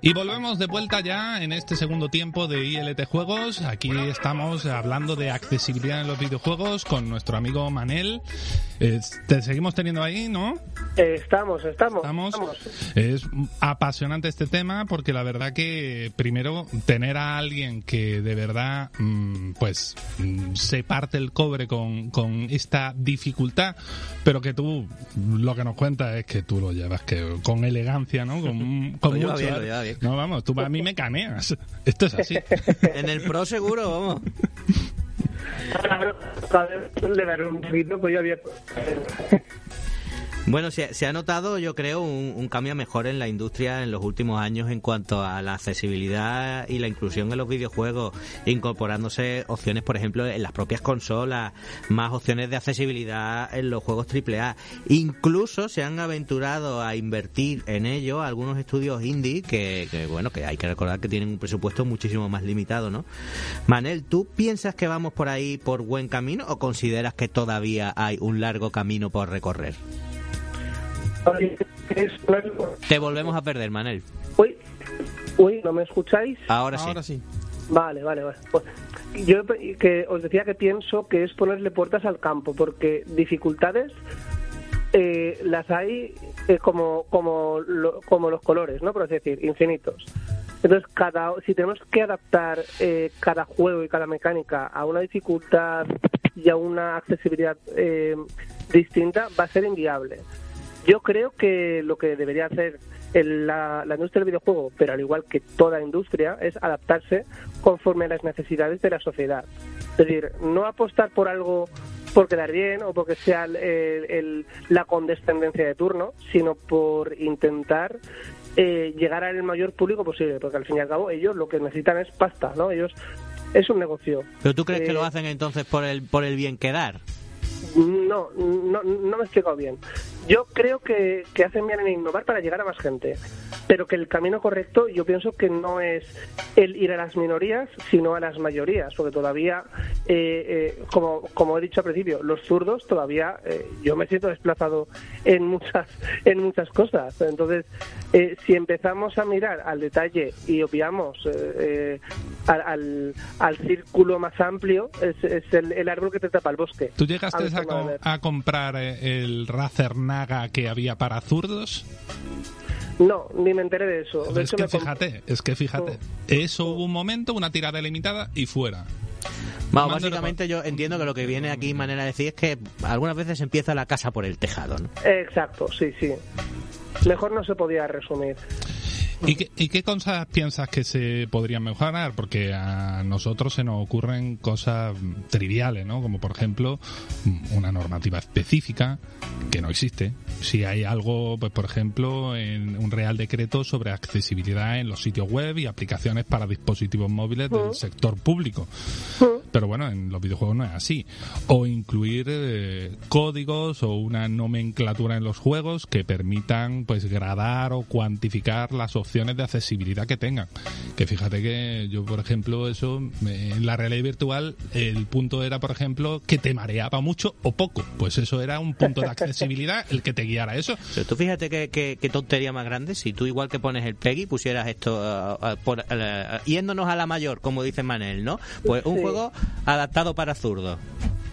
Y volvemos de vuelta ya en este segundo tiempo de ILT Juegos. Aquí estamos hablando de accesibilidad en los videojuegos con nuestro amigo Manel. Eh, te seguimos teniendo ahí, ¿no? Estamos, estamos, Estamos. estamos. Es apasionante este tema porque la verdad que primero tener a alguien que de verdad mm, pues mm, se parte el cobre con, con esta dificultad, pero que tú lo que nos cuentas es que tú lo llevas que con elegancia, ¿no? Con, con mucho bien, bien. No, vamos, tú a mí me caneas. Esto es así. En el Pro seguro, vamos. Le daré un poquito, pues yo había... Bueno, se, ha notado, yo creo, un, un cambio mejor en la industria en los últimos años en cuanto a la accesibilidad y la inclusión en los videojuegos, incorporándose opciones, por ejemplo, en las propias consolas, más opciones de accesibilidad en los juegos AAA. Incluso se han aventurado a invertir en ello algunos estudios indie que, que, bueno, que hay que recordar que tienen un presupuesto muchísimo más limitado, ¿no? Manel, ¿tú piensas que vamos por ahí por buen camino o consideras que todavía hay un largo camino por recorrer? Te volvemos a perder, Manel. Uy, uy, ¿no me escucháis? Ahora sí. Ahora sí. Vale, vale, vale. Pues, yo que os decía que pienso que es ponerle puertas al campo, porque dificultades eh, las hay eh, como como lo- como los colores, ¿no? Por así decir, infinitos. Entonces, cada si tenemos que adaptar eh, cada juego y cada mecánica a una dificultad y a una accesibilidad eh, distinta, va a ser inviable. Yo creo que lo que debería hacer el- la, la industria del videojuego, pero al igual que toda industria, es adaptarse conforme a las necesidades de la sociedad. Es decir, no apostar por algo por quedar bien o porque sea el- el- la condescendencia de turno, sino por intentar eh, llegar al mayor público posible, porque al fin y al cabo ellos lo que necesitan es pasta, ¿no? Ellos es un negocio. ¿Pero tú crees que Eh, lo hacen entonces por el, por el bien quedar? No, no, no me he explicado bien. Yo creo que, que hacen bien en innovar para llegar a más gente, pero que el camino correcto yo pienso que no es el ir a las minorías, sino a las mayorías, porque todavía, eh, eh, como, como he dicho al principio, los zurdos todavía, eh, yo me siento desplazado en muchas, en muchas cosas. Entonces, eh, si empezamos a mirar al detalle y obviamos eh, al, al, al círculo más amplio, es, es el, el árbol que te tapa el bosque. ¿Tú llegaste A a, a comprar el Razer Naga que había para zurdos? No, ni me enteré de eso. De Es hecho, que me fíjate, es que fíjate. Eso hubo un momento, una tirada limitada y fuera. Básicamente yo entiendo que lo que viene aquí manera de decir es que algunas veces empieza la casa por el tejado, ¿no? Exacto, sí, sí. Mejor no se podía resumir. ¿Y qué, ¿Y qué cosas piensas que se podrían mejorar? Porque a nosotros se nos ocurren cosas mm, triviales, ¿no? Como por ejemplo mm, una normativa específica que no existe. Si hay algo, pues por ejemplo, en un real decreto sobre accesibilidad en los sitios web y aplicaciones para dispositivos móviles del sector público. Pero bueno, en los videojuegos no es así. O incluir eh, códigos o una nomenclatura en los juegos que permitan pues gradar o cuantificar las opciones de accesibilidad que tengan. Que fíjate que yo, por ejemplo, eso eh, en la realidad virtual el punto era, por ejemplo, que te mareaba mucho o poco. Pues eso era un punto de accesibilidad el que te guiara eso. Pero tú fíjate qué, qué- qué tontería más grande si tú igual que pones el PEGI pusieras esto ah, por, ah, yéndonos a la mayor, como dice Manel, ¿no? Pues un Sí. juego adaptado para zurdos.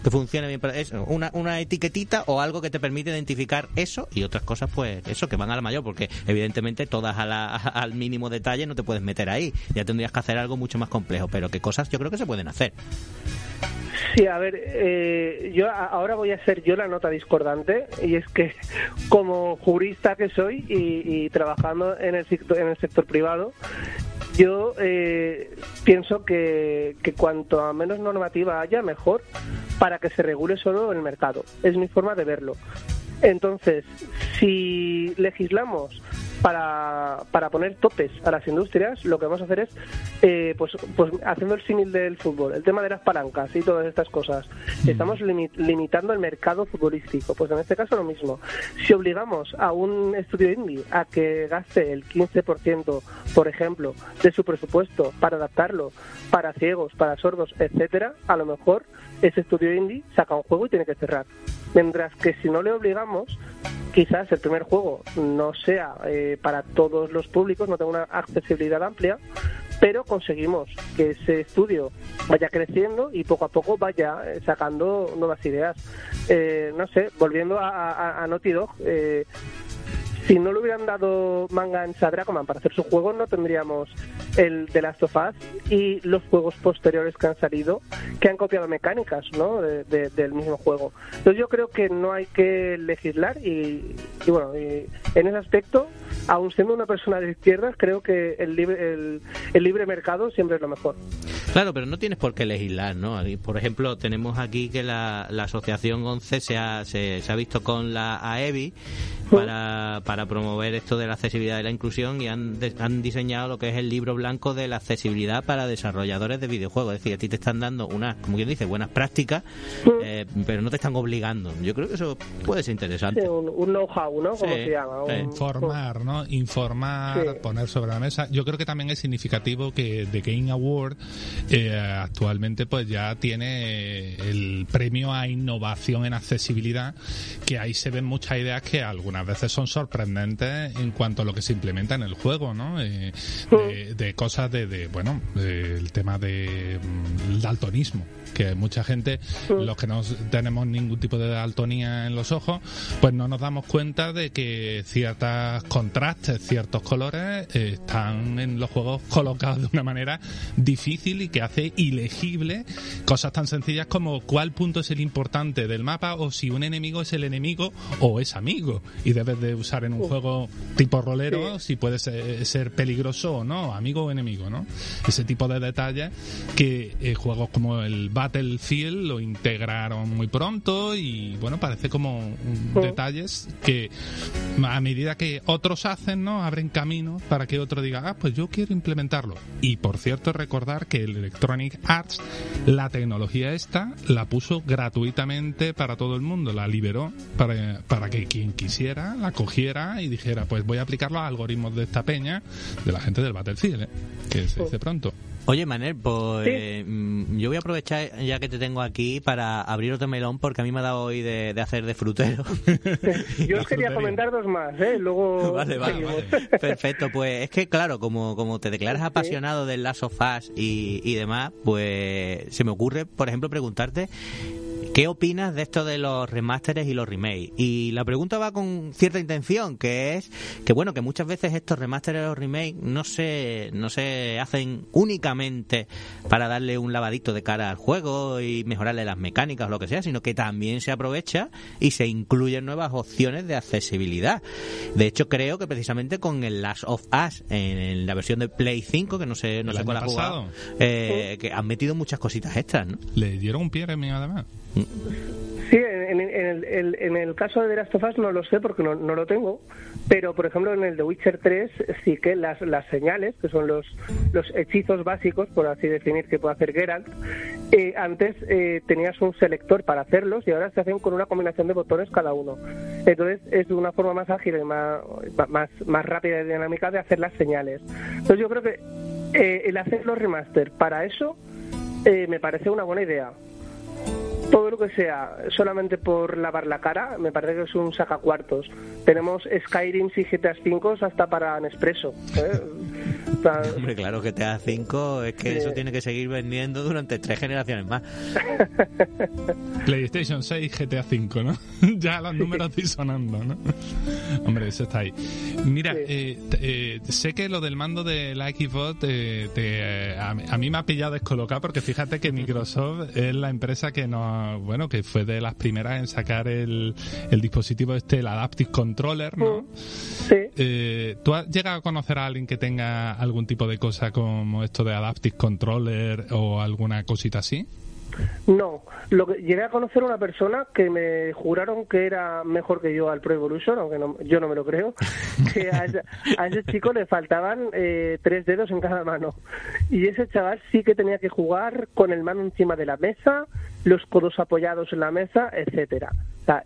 Que funcione bien para eso, una, una etiquetita o algo que te permite identificar eso y otras cosas, pues eso, que van a la mayor, porque evidentemente todas a la- al mínimo detalle no te puedes meter ahí. Ya tendrías que hacer algo mucho más complejo, pero que cosas yo creo que se pueden hacer. Sí, a ver, eh, yo ahora voy a ser yo la nota discordante y es que como jurista que soy y, y trabajando en el sector, en el sector privado, yo eh, pienso que, que cuanto menos normativa haya, mejor para que se regule solo el mercado. Es mi forma de verlo. Entonces, si legislamos para, para poner topes a las industrias, lo que vamos a hacer es, eh, pues, pues haciendo el símil del fútbol, el tema de las palancas y todas estas cosas, estamos limi- limitando el mercado futbolístico. Pues en este caso lo mismo. Si obligamos a un estudio indie a que gaste el 15%, por ejemplo, de su presupuesto para adaptarlo para ciegos, para sordos, etcétera, a lo mejor ese estudio indie saca un juego y tiene que cerrar. Mientras que si no le obligamos, quizás el primer juego no sea eh, para todos los públicos, no tenga una accesibilidad amplia, pero conseguimos que ese estudio vaya creciendo y poco a poco vaya eh, sacando nuevas ideas. Eh, no sé, volviendo a, a, a Naughty Dog, eh, si no le hubieran dado manga en Sadracoman para hacer su juego, no tendríamos el de Last of Us y los juegos posteriores que han salido, que han copiado mecánicas ¿no? de- de- del mismo juego. Entonces yo creo que no hay que legislar y, y bueno, y en ese aspecto, aun siendo una persona de izquierdas, creo que el libre, el, el libre mercado siempre es lo mejor. Claro, pero no tienes por qué legislar, ¿no? Por ejemplo, tenemos aquí que la, la asociación 11 se ha, se, se ha visto con la AEBI para, para promover esto de la accesibilidad y la inclusión y han, de- han diseñado lo que es el libro blanco de la accesibilidad para desarrolladores de videojuegos. Es decir, a ti te están dando unas, como quien dice, buenas prácticas, eh, pero no te están obligando. Yo creo que eso puede ser interesante. Sí, un, un know-how, ¿no? Como Sí, se llama. Un- Informar, ¿no? Informar, Sí. poner sobre la mesa. Yo creo que también es significativo que The Game Award eh, actualmente pues ya tiene el premio a innovación en accesibilidad, que ahí se ven muchas ideas que algunas veces son sorprendentes en cuanto a lo que se implementa en el juego, ¿no? Eh, de, de cosas de, de, bueno, de- el tema de mm, daltonismo que mucha gente, los que no tenemos ningún tipo de daltonía en los ojos, pues no nos damos cuenta de que ciertos contrastes, ciertos colores eh, están en los juegos colocados de una manera difícil y que hace ilegible cosas tan sencillas como cuál punto es el importante del mapa o si un enemigo es el enemigo o es amigo. Y debes de usar en un juego tipo rolero si puede ser, ser peligroso o no, amigo o enemigo, ¿no? Ese tipo de detalles que eh, juegos como el Battlefield lo integraron muy pronto y bueno, parece como un- detalles que a medida que otros hacen, ¿no? Abren camino para que otro diga, ah, pues yo quiero implementarlo. Y por cierto, recordar que el Electronic Arts, la tecnología esta, la puso gratuitamente para todo el mundo, la liberó para, para que quien quisiera la cogiera y dijera, pues voy a aplicar los algoritmos de esta peña, de la gente del Battlefield, ¿eh? que se dice pronto. Oye, Manel, pues Sí. eh, mm, yo voy a aprovechar ya que te tengo aquí para abrir otro melón porque a mí me ha dado hoy de, de hacer de frutero. Yo os quería comentar dos más, ¿eh? Luego Vale, vale. Perfecto, pues es que claro, como, como te declaras apasionado del Last of Us y, y demás, pues se me ocurre, por ejemplo, preguntarte ¿Qué opinas de esto de los remasteres y los remakes? Y la pregunta va con cierta intención, que es que bueno, que muchas veces estos remasteres o remakes no se, no se hacen únicamente para darle un lavadito de cara al juego y mejorarle las mecánicas o lo que sea, sino que también se aprovecha y se incluyen nuevas opciones de accesibilidad. De hecho, creo que precisamente con el Last of Us en la versión de Play 5, que no sé, no sé cuál ha jugado, eh, que han metido muchas cositas extras, ¿no? Le dieron un pie mío además. Sí, en, en- en el, en el caso de The Last of Us no lo sé porque no, no lo tengo, pero por ejemplo en el de Witcher 3 sí que las, las señales, que son los, los hechizos básicos, por así definir, que puede hacer Geralt, eh, antes eh, tenías un selector para hacerlos y ahora se hacen con una combinación de botones cada uno. Entonces es una forma más ágil y más, más, más rápida y dinámica de hacer las señales. Entonces yo creo que eh, el hacer los remaster para eso eh, me parece una buena idea todo lo que sea solamente por lavar la cara me parece que es un sacacuartos. Tenemos Skyrim y GTA V hasta para Nespresso. ¿eh? O sea, Hombre, claro que GTA 5 es que Sí. eso tiene que seguir vendiendo durante tres generaciones más. PlayStation 6, GTA 5, ¿no? ya los números disonando, ¿no? Hombre, eso está ahí. Mira, Sí. eh, eh, sé que lo del mando de la Xbox eh, te, eh, a, mí- a mí me ha pillado descolocado porque fíjate que Microsoft es la empresa que nos, bueno, que fue de las primeras en sacar el, el dispositivo este, el Adaptive Controller, ¿no? sí. Eh, ¿Tú has llegado a conocer a alguien que tenga algún tipo de cosa como esto de Adaptive Controller o alguna cosita así? No, lo que llegué a conocer a una persona que me juraron que era mejor que yo al Pro Evolution, aunque no- yo no me lo creo, que a ese, a ese chico le faltaban eh, tres dedos en cada mano. Y ese chaval sí que tenía que jugar con el mano encima de la mesa, los codos apoyados en la mesa, etcétera.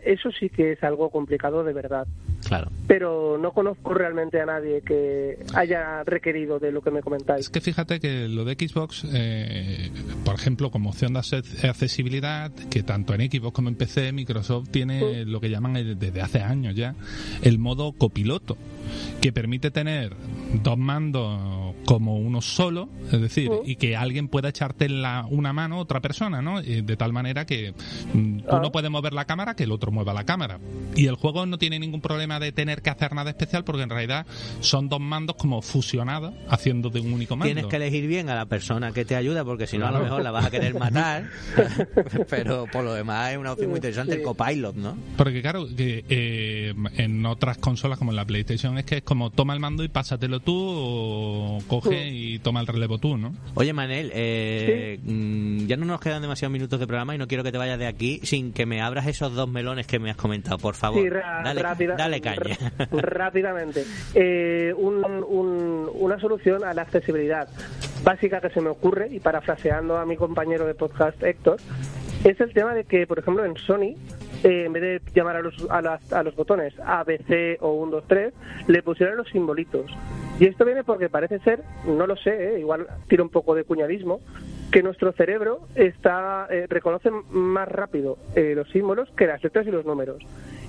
Eso sí que es algo complicado de verdad. Claro. pero no conozco realmente a nadie que haya requerido de lo que me comentáis. Es que fíjate que lo de Xbox, eh, por ejemplo, como opción de acce- accesibilidad, que tanto en Xbox como en PC, Microsoft tiene lo que llaman el- desde hace años ya el modo copiloto, que permite tener dos mandos como uno solo, es decir, y que alguien pueda echarte en la, una mano a otra persona, ¿no? Eh, De tal manera que mm, tú Ah. no puedes mover la cámara, que el otro mueva la cámara. Y el juego no tiene ningún problema de tener que hacer nada especial porque en realidad son dos mandos como fusionados haciendo de un único mando. Tienes que elegir bien a la persona que te ayuda porque si no a lo mejor la vas a querer matar. Pero por lo demás es una opción muy interesante el copilot, ¿no? Porque claro, que, eh, en otras consolas como en la PlayStation es que es como toma el mando y pásatelo tú o coge y toma el relevo tú, ¿no? Oye, Manel, eh, mm, ya no nos quedan demasiados minutos de programa y no quiero que te vayas de aquí sin que me abras esos dos melones que me has comentado, por favor. Sí, dale, rápida- dale caña. rápidamente. Eh, un- un- una solución a la accesibilidad básica que se me ocurre, y parafraseando a mi compañero de podcast Héctor, es el tema de que, por ejemplo, en Sony, eh, en vez de llamar a los, a, las- a los botones A, B, C o 1, 2, 3, le pusieron los simbolitos. Y esto viene porque parece ser, no lo sé, eh, igual tira un poco de cuñadismo, que nuestro cerebro está eh, reconoce más rápido eh, los símbolos que las letras y los números.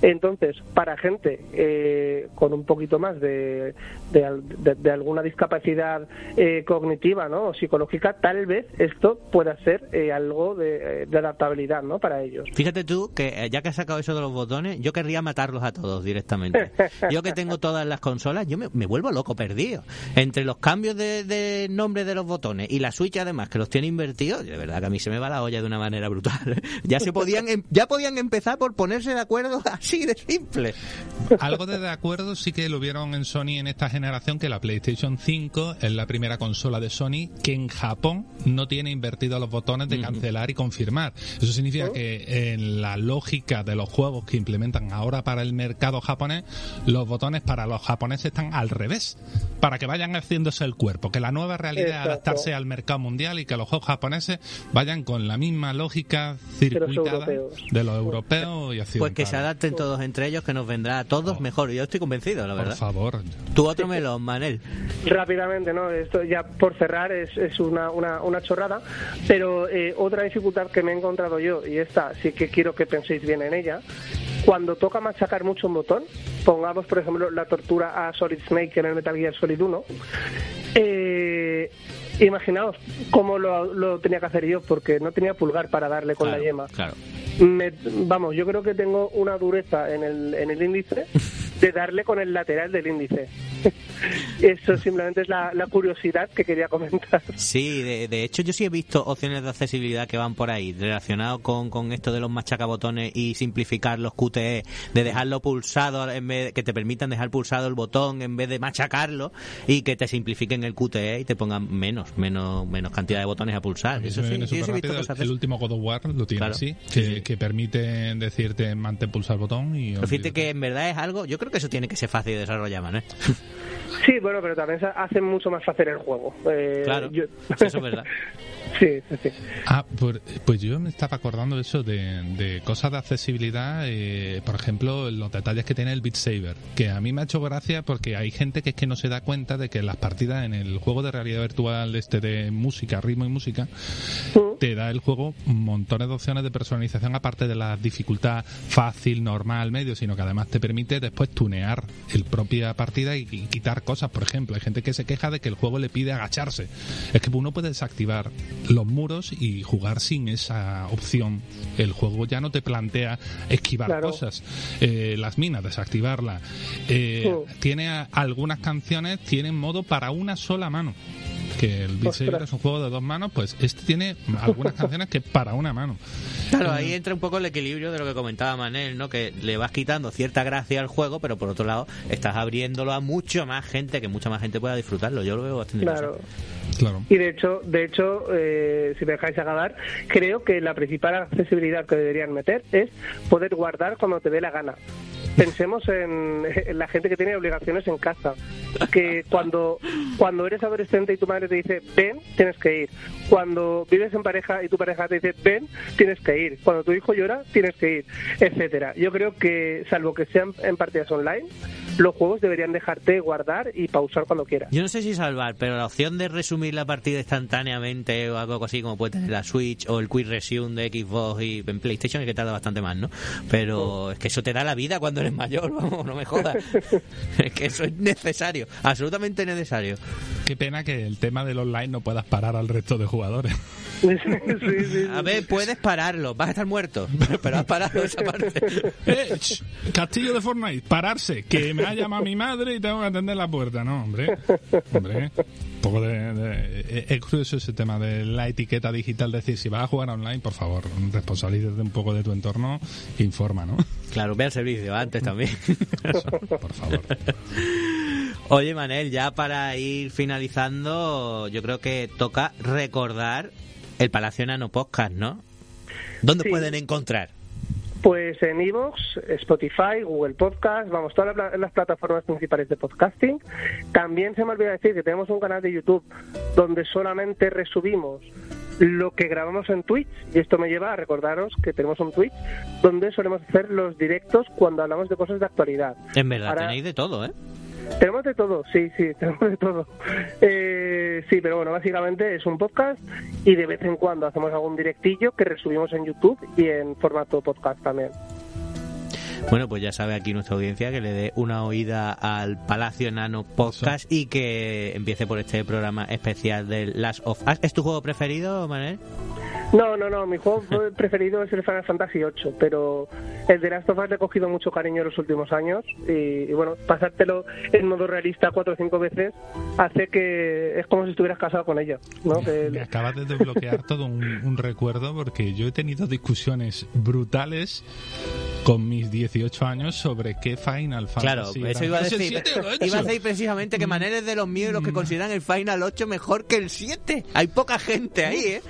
Entonces, para gente eh, con un poquito más de, de, de- de alguna discapacidad eh, cognitiva ¿no? o psicológica, tal vez esto pueda ser eh, algo de, de adaptabilidad ¿no? para ellos. Fíjate tú que eh, ya que has sacado eso de los botones, yo querría matarlos a todos directamente. Yo que tengo todas las consolas, yo me, me vuelvo loco perdido. Entre los cambios de, de nombre de los botones y la Switch además, que los tiene invertidos, de verdad que a mí se me va la olla de una manera brutal. Ya se podían, em- ya podían empezar por ponerse de acuerdo así de simple. Algo de, de acuerdo sí que lo vieron en Sony en esta generación, que la PlayStation 5 es la primera consola de Sony que en Japón no tiene invertidos los botones de cancelar y confirmar. Eso significa que en la lógica de los juegos que implementan ahora para el mercado japonés, los botones para los japoneses están al revés, para que vayan haciéndose el cuerpo, que la nueva realidad es adaptarse al mercado mundial y que los juegos japoneses vayan con la misma lógica circuitada de los europeos y Pues occidentales. que se adapten todos entre ellos, que nos vendrá a todos Oh. mejor. Yo estoy convencido, la Por verdad. favor. Tu otro melón, Manel. Rápidamente, ¿no? Esto ya por cerrar es, es una, una, una chorrada, pero eh, otra dificultad que me he encontrado yo, y esta sí que quiero que penséis bien en ella, cuando toca machacar mucho un botón, pongamos por ejemplo la tortura a Solid Snake en el Metal Gear Solid 1, eh, imaginaos cómo lo, lo tenía que hacer yo, porque no tenía pulgar para darle con Claro, la yema. Claro. Me- vamos, yo creo que tengo una dureza en el, en el índice de darle con el lateral del índice. Eso simplemente es la, la curiosidad que quería comentar. Sí, de, de hecho yo sí he visto opciones de accesibilidad que van por ahí, relacionado con, con esto de los machacabotones y simplificar los QTE, de dejarlo pulsado, en vez de- que te permitan dejar pulsado el botón en vez de machacarlo y que te simplifiquen el QTE y te pongan menos, menos, menos cantidad de botones a pulsar. Eso sí, sí, sí he visto el, el último God of War lo tiene Claro. así, Sí, que, sí. que permite decirte mantén pulsar el botón y Pero fíjate olvídate. que en verdad es algo, yo creo que eso tiene que ser fácil de desarrollar, man. Sí, bueno, pero también se hace mucho más fácil el juego. Eh, Claro, yo- eso es verdad. sí, sí, sí. Ah, pues yo me estaba acordando de eso, de, de cosas de accesibilidad, eh, por ejemplo, los detalles que tiene el Beat Saber, que a mí me ha hecho gracia porque hay gente que es que no se da cuenta de que las partidas en el juego de realidad virtual este de música, ritmo y música, te da el juego montones de opciones de personalización aparte de la dificultad fácil, normal, medio, sino que además te permite después tunear el propia partida y, y quitar cosas. Por ejemplo, hay gente que se queja de que el juego le pide agacharse. Es que uno puede desactivar los muros y jugar sin esa opción. El juego ya no te plantea esquivar Claro. cosas. Eh, las minas, desactivarlas. Eh, Sí. Tiene algunas canciones, tienen modo para una sola mano que el Beat Saber es un juego de dos manos, pues este tiene algunas canciones que para una mano. Claro, ahí entra un poco el equilibrio de lo que comentaba Manel, ¿no? Que le vas quitando cierta gracia al juego, pero por otro lado estás abriéndolo a mucho más gente, que mucha más gente pueda disfrutarlo. Yo lo veo bastante Claro. Claro. Y de hecho, de hecho, eh, si me dejáis acabar, creo que la principal accesibilidad que deberían meter es poder guardar cuando te dé la gana. Pensemos en, la gente que tiene obligaciones en casa. Que cuando, cuando eres adolescente y tu madre te dice ven, tienes que ir. Cuando vives en pareja y tu pareja te dice ven, tienes que ir. Cuando tu hijo llora, tienes que ir, etcétera. Yo creo que, salvo que sean en partidas online, los juegos deberían dejarte guardar y pausar cuando quieras. Yo no sé si salvar, pero la opción de resumir la partida instantáneamente o algo así como puede tener la Switch o el Quick Resume de Xbox y en PlayStation es que tarda bastante más, ¿no? Pero es que eso te da la vida cuando eres mayor, vamos, no me jodas. es que eso es necesario, absolutamente necesario. Qué pena que el tema del online no puedas parar al resto de jugadores. Sí, sí, sí. A ver, puedes pararlo, vas a estar muerto, pero has parado esa parte. Eh, Castillo de Fortnite, pararse, que me ha llamado mi madre y tengo que atender la puerta. No, hombre. Hombre. Un poco de, de- eh, es curioso ese tema de la etiqueta digital, decir, si vas a jugar online, por favor, responsabilízate un poco de tu entorno, informa, ¿no? Claro, ve al servicio antes también. Por favor. Oye, Manel, ya para ir finalizando, yo creo que toca recordar el Palacio Nano Podcast, ¿no? ¿Dónde Sí. pueden encontrar? Pues en Evox, Spotify, Google Podcast, vamos, todas las, pla- las plataformas principales de podcasting. También se me olvidó decir que tenemos un canal de YouTube donde solamente resubimos lo que grabamos en Twitch, y esto me lleva a recordaros que tenemos un Twitch donde solemos hacer los directos cuando hablamos de cosas de actualidad. En verdad, Ahora- tenéis de todo, ¿eh? Tenemos de todo, sí, sí, tenemos de todo. Eh, sí, pero bueno, básicamente es un podcast y de vez en cuando hacemos algún directillo que resubimos en YouTube y en formato podcast también. Bueno, pues ya sabe aquí nuestra audiencia que le dé una oída al Palacio Nano Podcast y que empiece por este programa especial de Last of Us. ¿Es tu juego preferido, Manel? No, no, no, mi juego preferido es el Final Fantasy VIII, pero el de Last of Us le he cogido mucho cariño en los últimos años y, y bueno, pasártelo en modo realista cuatro o cinco veces hace que es como si estuvieras casado con ella, ¿no? Que- Me acabas de desbloquear todo un, un recuerdo porque yo he tenido discusiones brutales con mis 18 años sobre qué Final Claro, Fantasy eso era. iba a ¿Es el decir. 7 o el Iba a 8? decir precisamente que Manel es de los míos los Mm. que consideran el Final 8 mejor que el 7. Hay poca gente ahí, ¿eh?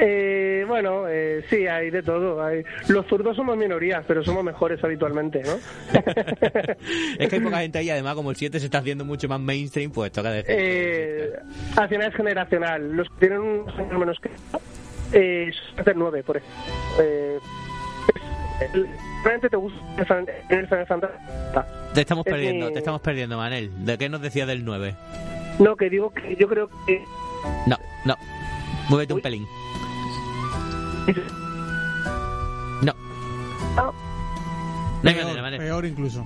Eh, bueno, eh, sí, hay de todo. Hay... Los zurdos somos minorías, pero somos mejores habitualmente, ¿no? Es que hay poca gente ahí, además, como el 7 se está haciendo mucho más mainstream, pues toca decir. eh, al final es generacional. Los que tienen unos años menos que eh, del 9, por ejemplo. Eh, es- el- realmente te gusta el Final Fantasy. Te estamos es perdiendo, mi- te estamos perdiendo, Manel. ¿De qué nos decía del 9? No, que digo que yo creo que No, no. Muévete un Uy. pelín. No. Ah. No hay Peor, manera, Manel. peor incluso.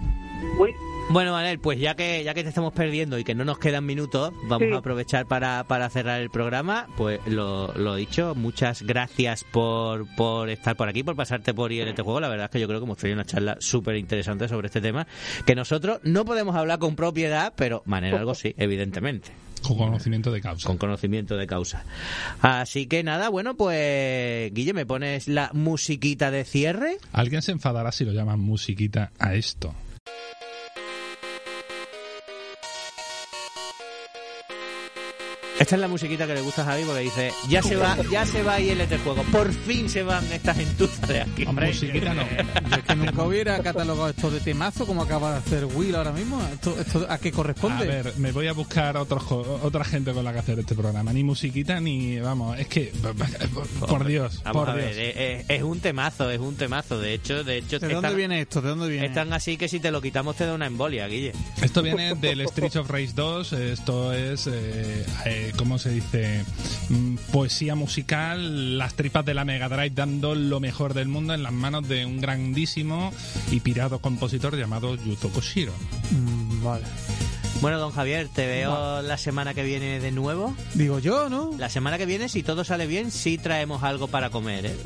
Uy, Bueno, Manel, pues ya que ya que te estamos perdiendo y que no nos quedan minutos, vamos Sí. a aprovechar para, para cerrar el programa. Pues lo, lo dicho, muchas gracias por, por estar por aquí, por pasarte por ILT Juego. La verdad es que yo creo que hemos tenido una charla súper interesante sobre este tema, que nosotros no podemos hablar con propiedad, pero Manel algo sí, evidentemente. Con conocimiento de causa. con conocimiento de causa. Así que nada, bueno, pues Guille, ¿me pones la musiquita de cierre? Alguien se enfadará si lo llaman musiquita a esto. Esta es la musiquita que le gusta a Javi porque dice, ya se va, ya se va ILT Juego, por fin se van estas entuzas de aquí. hombre. Musiquita no. Yo es que nunca hubiera catalogado esto de temazo como acaba de hacer Will ahora mismo. ¿Esto, esto a qué corresponde? A ver, me voy a buscar otros otra gente con la que hacer este programa. Ni musiquita ni. Vamos, es que. Por Dios, Vamos por a ver, Dios. eh, eh, es un temazo, es un temazo. De hecho, de hecho, ¿De dónde viene esto? ¿De dónde viene? están así que si te lo quitamos te da una embolia, Guille. Esto viene del Streets of Rage 2. Esto es, eh, eh, ¿cómo se dice? Mm, Poesía musical, las tripas de la Mega Drive dando lo mejor del mundo en las manos de un grandísimo y pirado compositor llamado Yuzo Koshiro. Mm, vale. Bueno, don Javier, te veo la semana que viene de nuevo. Digo yo, ¿no? La semana que viene, si todo sale bien, sí traemos algo para comer, ¿eh?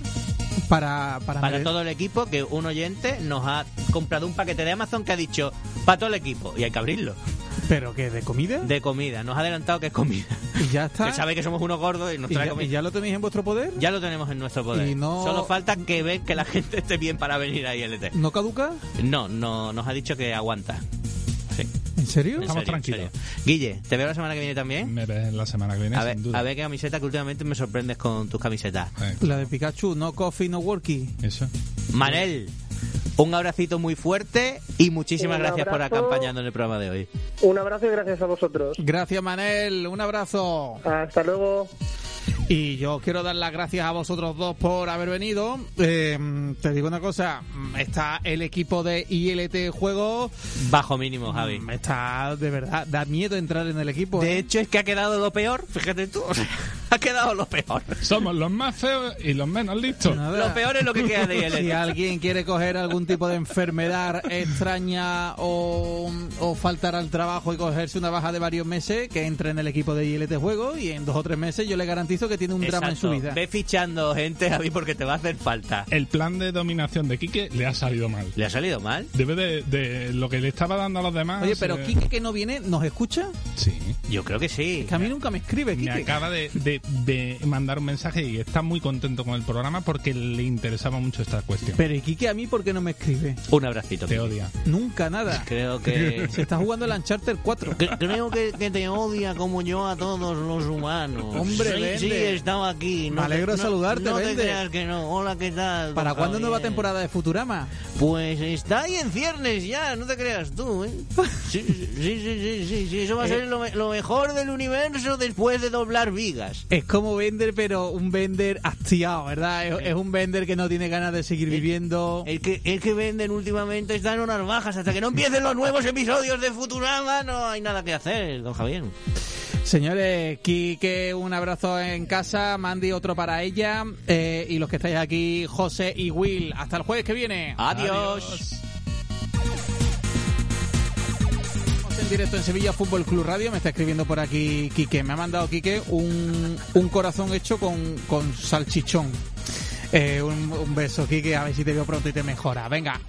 Para, para, para todo el equipo que un oyente nos ha comprado un paquete de Amazon que ha dicho para todo el equipo y hay que abrirlo ¿Pero qué? ¿De comida? de comida nos ha adelantado que es comida Y ya está. que sabe que somos unos gordos y nos ¿Y trae ya, comida y ya lo tenéis en vuestro poder? ya lo tenemos en nuestro poder Y no- solo falta que ver que la gente esté bien para venir a ILT ¿No caduca? no no nos ha dicho que aguanta sí, ¿En serio? en Estamos serio, tranquilos. serio. Guille te veo la semana que viene también Me ves la semana que viene, a ver, sin duda. a ver qué camiseta que últimamente me sorprendes con tus camisetas La de Pikachu, no coffee, no worky. eso. Manel Un abracito muy fuerte y muchísimas Un gracias por acompañarnos en el programa de hoy. Un abrazo y gracias a vosotros. Gracias, Manel. Un abrazo. Hasta luego. Y yo quiero dar las gracias a vosotros dos por haber venido. Eh, te digo una cosa, está el equipo de ILT Juegos, Bajo mínimo, Javi. está de verdad, da miedo entrar en el equipo. De ¿eh? hecho, es que ha quedado lo peor, fíjate tú. ha quedado lo peor. Somos los más feos y los menos listos. Lo peor es lo que queda de Si ILT. alguien quiere coger algún tipo de enfermedad extraña o, o faltar al trabajo y cogerse una baja de varios meses, que entre en el equipo de ILT Juegos y en dos o tres meses yo le garantizo que tiene un drama en su vida. Ve fichando gente, Javi, porque te va a hacer falta. El plan de dominación de Quique le ha salido mal. ¿Le ha salido mal? Debe de, de lo que le estaba dando a los demás. Oye, pero eh, Quique que no viene, ¿nos escucha? Sí. Yo creo que sí. Que a mí nunca me escribe, Me Quique. acaba de, de- de mandar un mensaje y está muy contento con el programa porque le interesaba mucho esta cuestión. Pero ¿y Quique a mí por qué no me escribe? Un abracito. Te odia. Nunca nada. Creo que... Se está jugando el Uncharted 4. Cre- Creo que, que te odia como yo a todos los humanos. Hombre, sí. Sí, estaba aquí. Me alegro de no- saludarte, No te creas que no. Hola, ¿qué tal? ¿Para don cuándo nueva temporada de Futurama? Pues está ahí en ciernes ya, no te creas tú, ¿eh? Sí, sí, sí, sí, sí, eso va a ser lo, me- lo mejor del universo después de doblar vigas. Es como vender, pero un vender hastiado, ¿verdad? Es, es un vender que no tiene ganas de seguir viviendo. El que, el que venden últimamente está en unas bajas. Hasta que no empiecen los nuevos episodios de Futurama, no hay nada que hacer, don Javier. Señores, Quique, un abrazo en casa, Mandy otro para ella, eh, y los que estáis aquí, José y Will. Hasta el jueves que viene. Adiós. Estamos en directo en Sevilla Fútbol Club Radio. Me está escribiendo por aquí Quique. Me ha mandado Quique un, un corazón hecho con, con salchichón. Eh, un, un beso, Quique. A ver si te veo pronto y te mejora. Venga,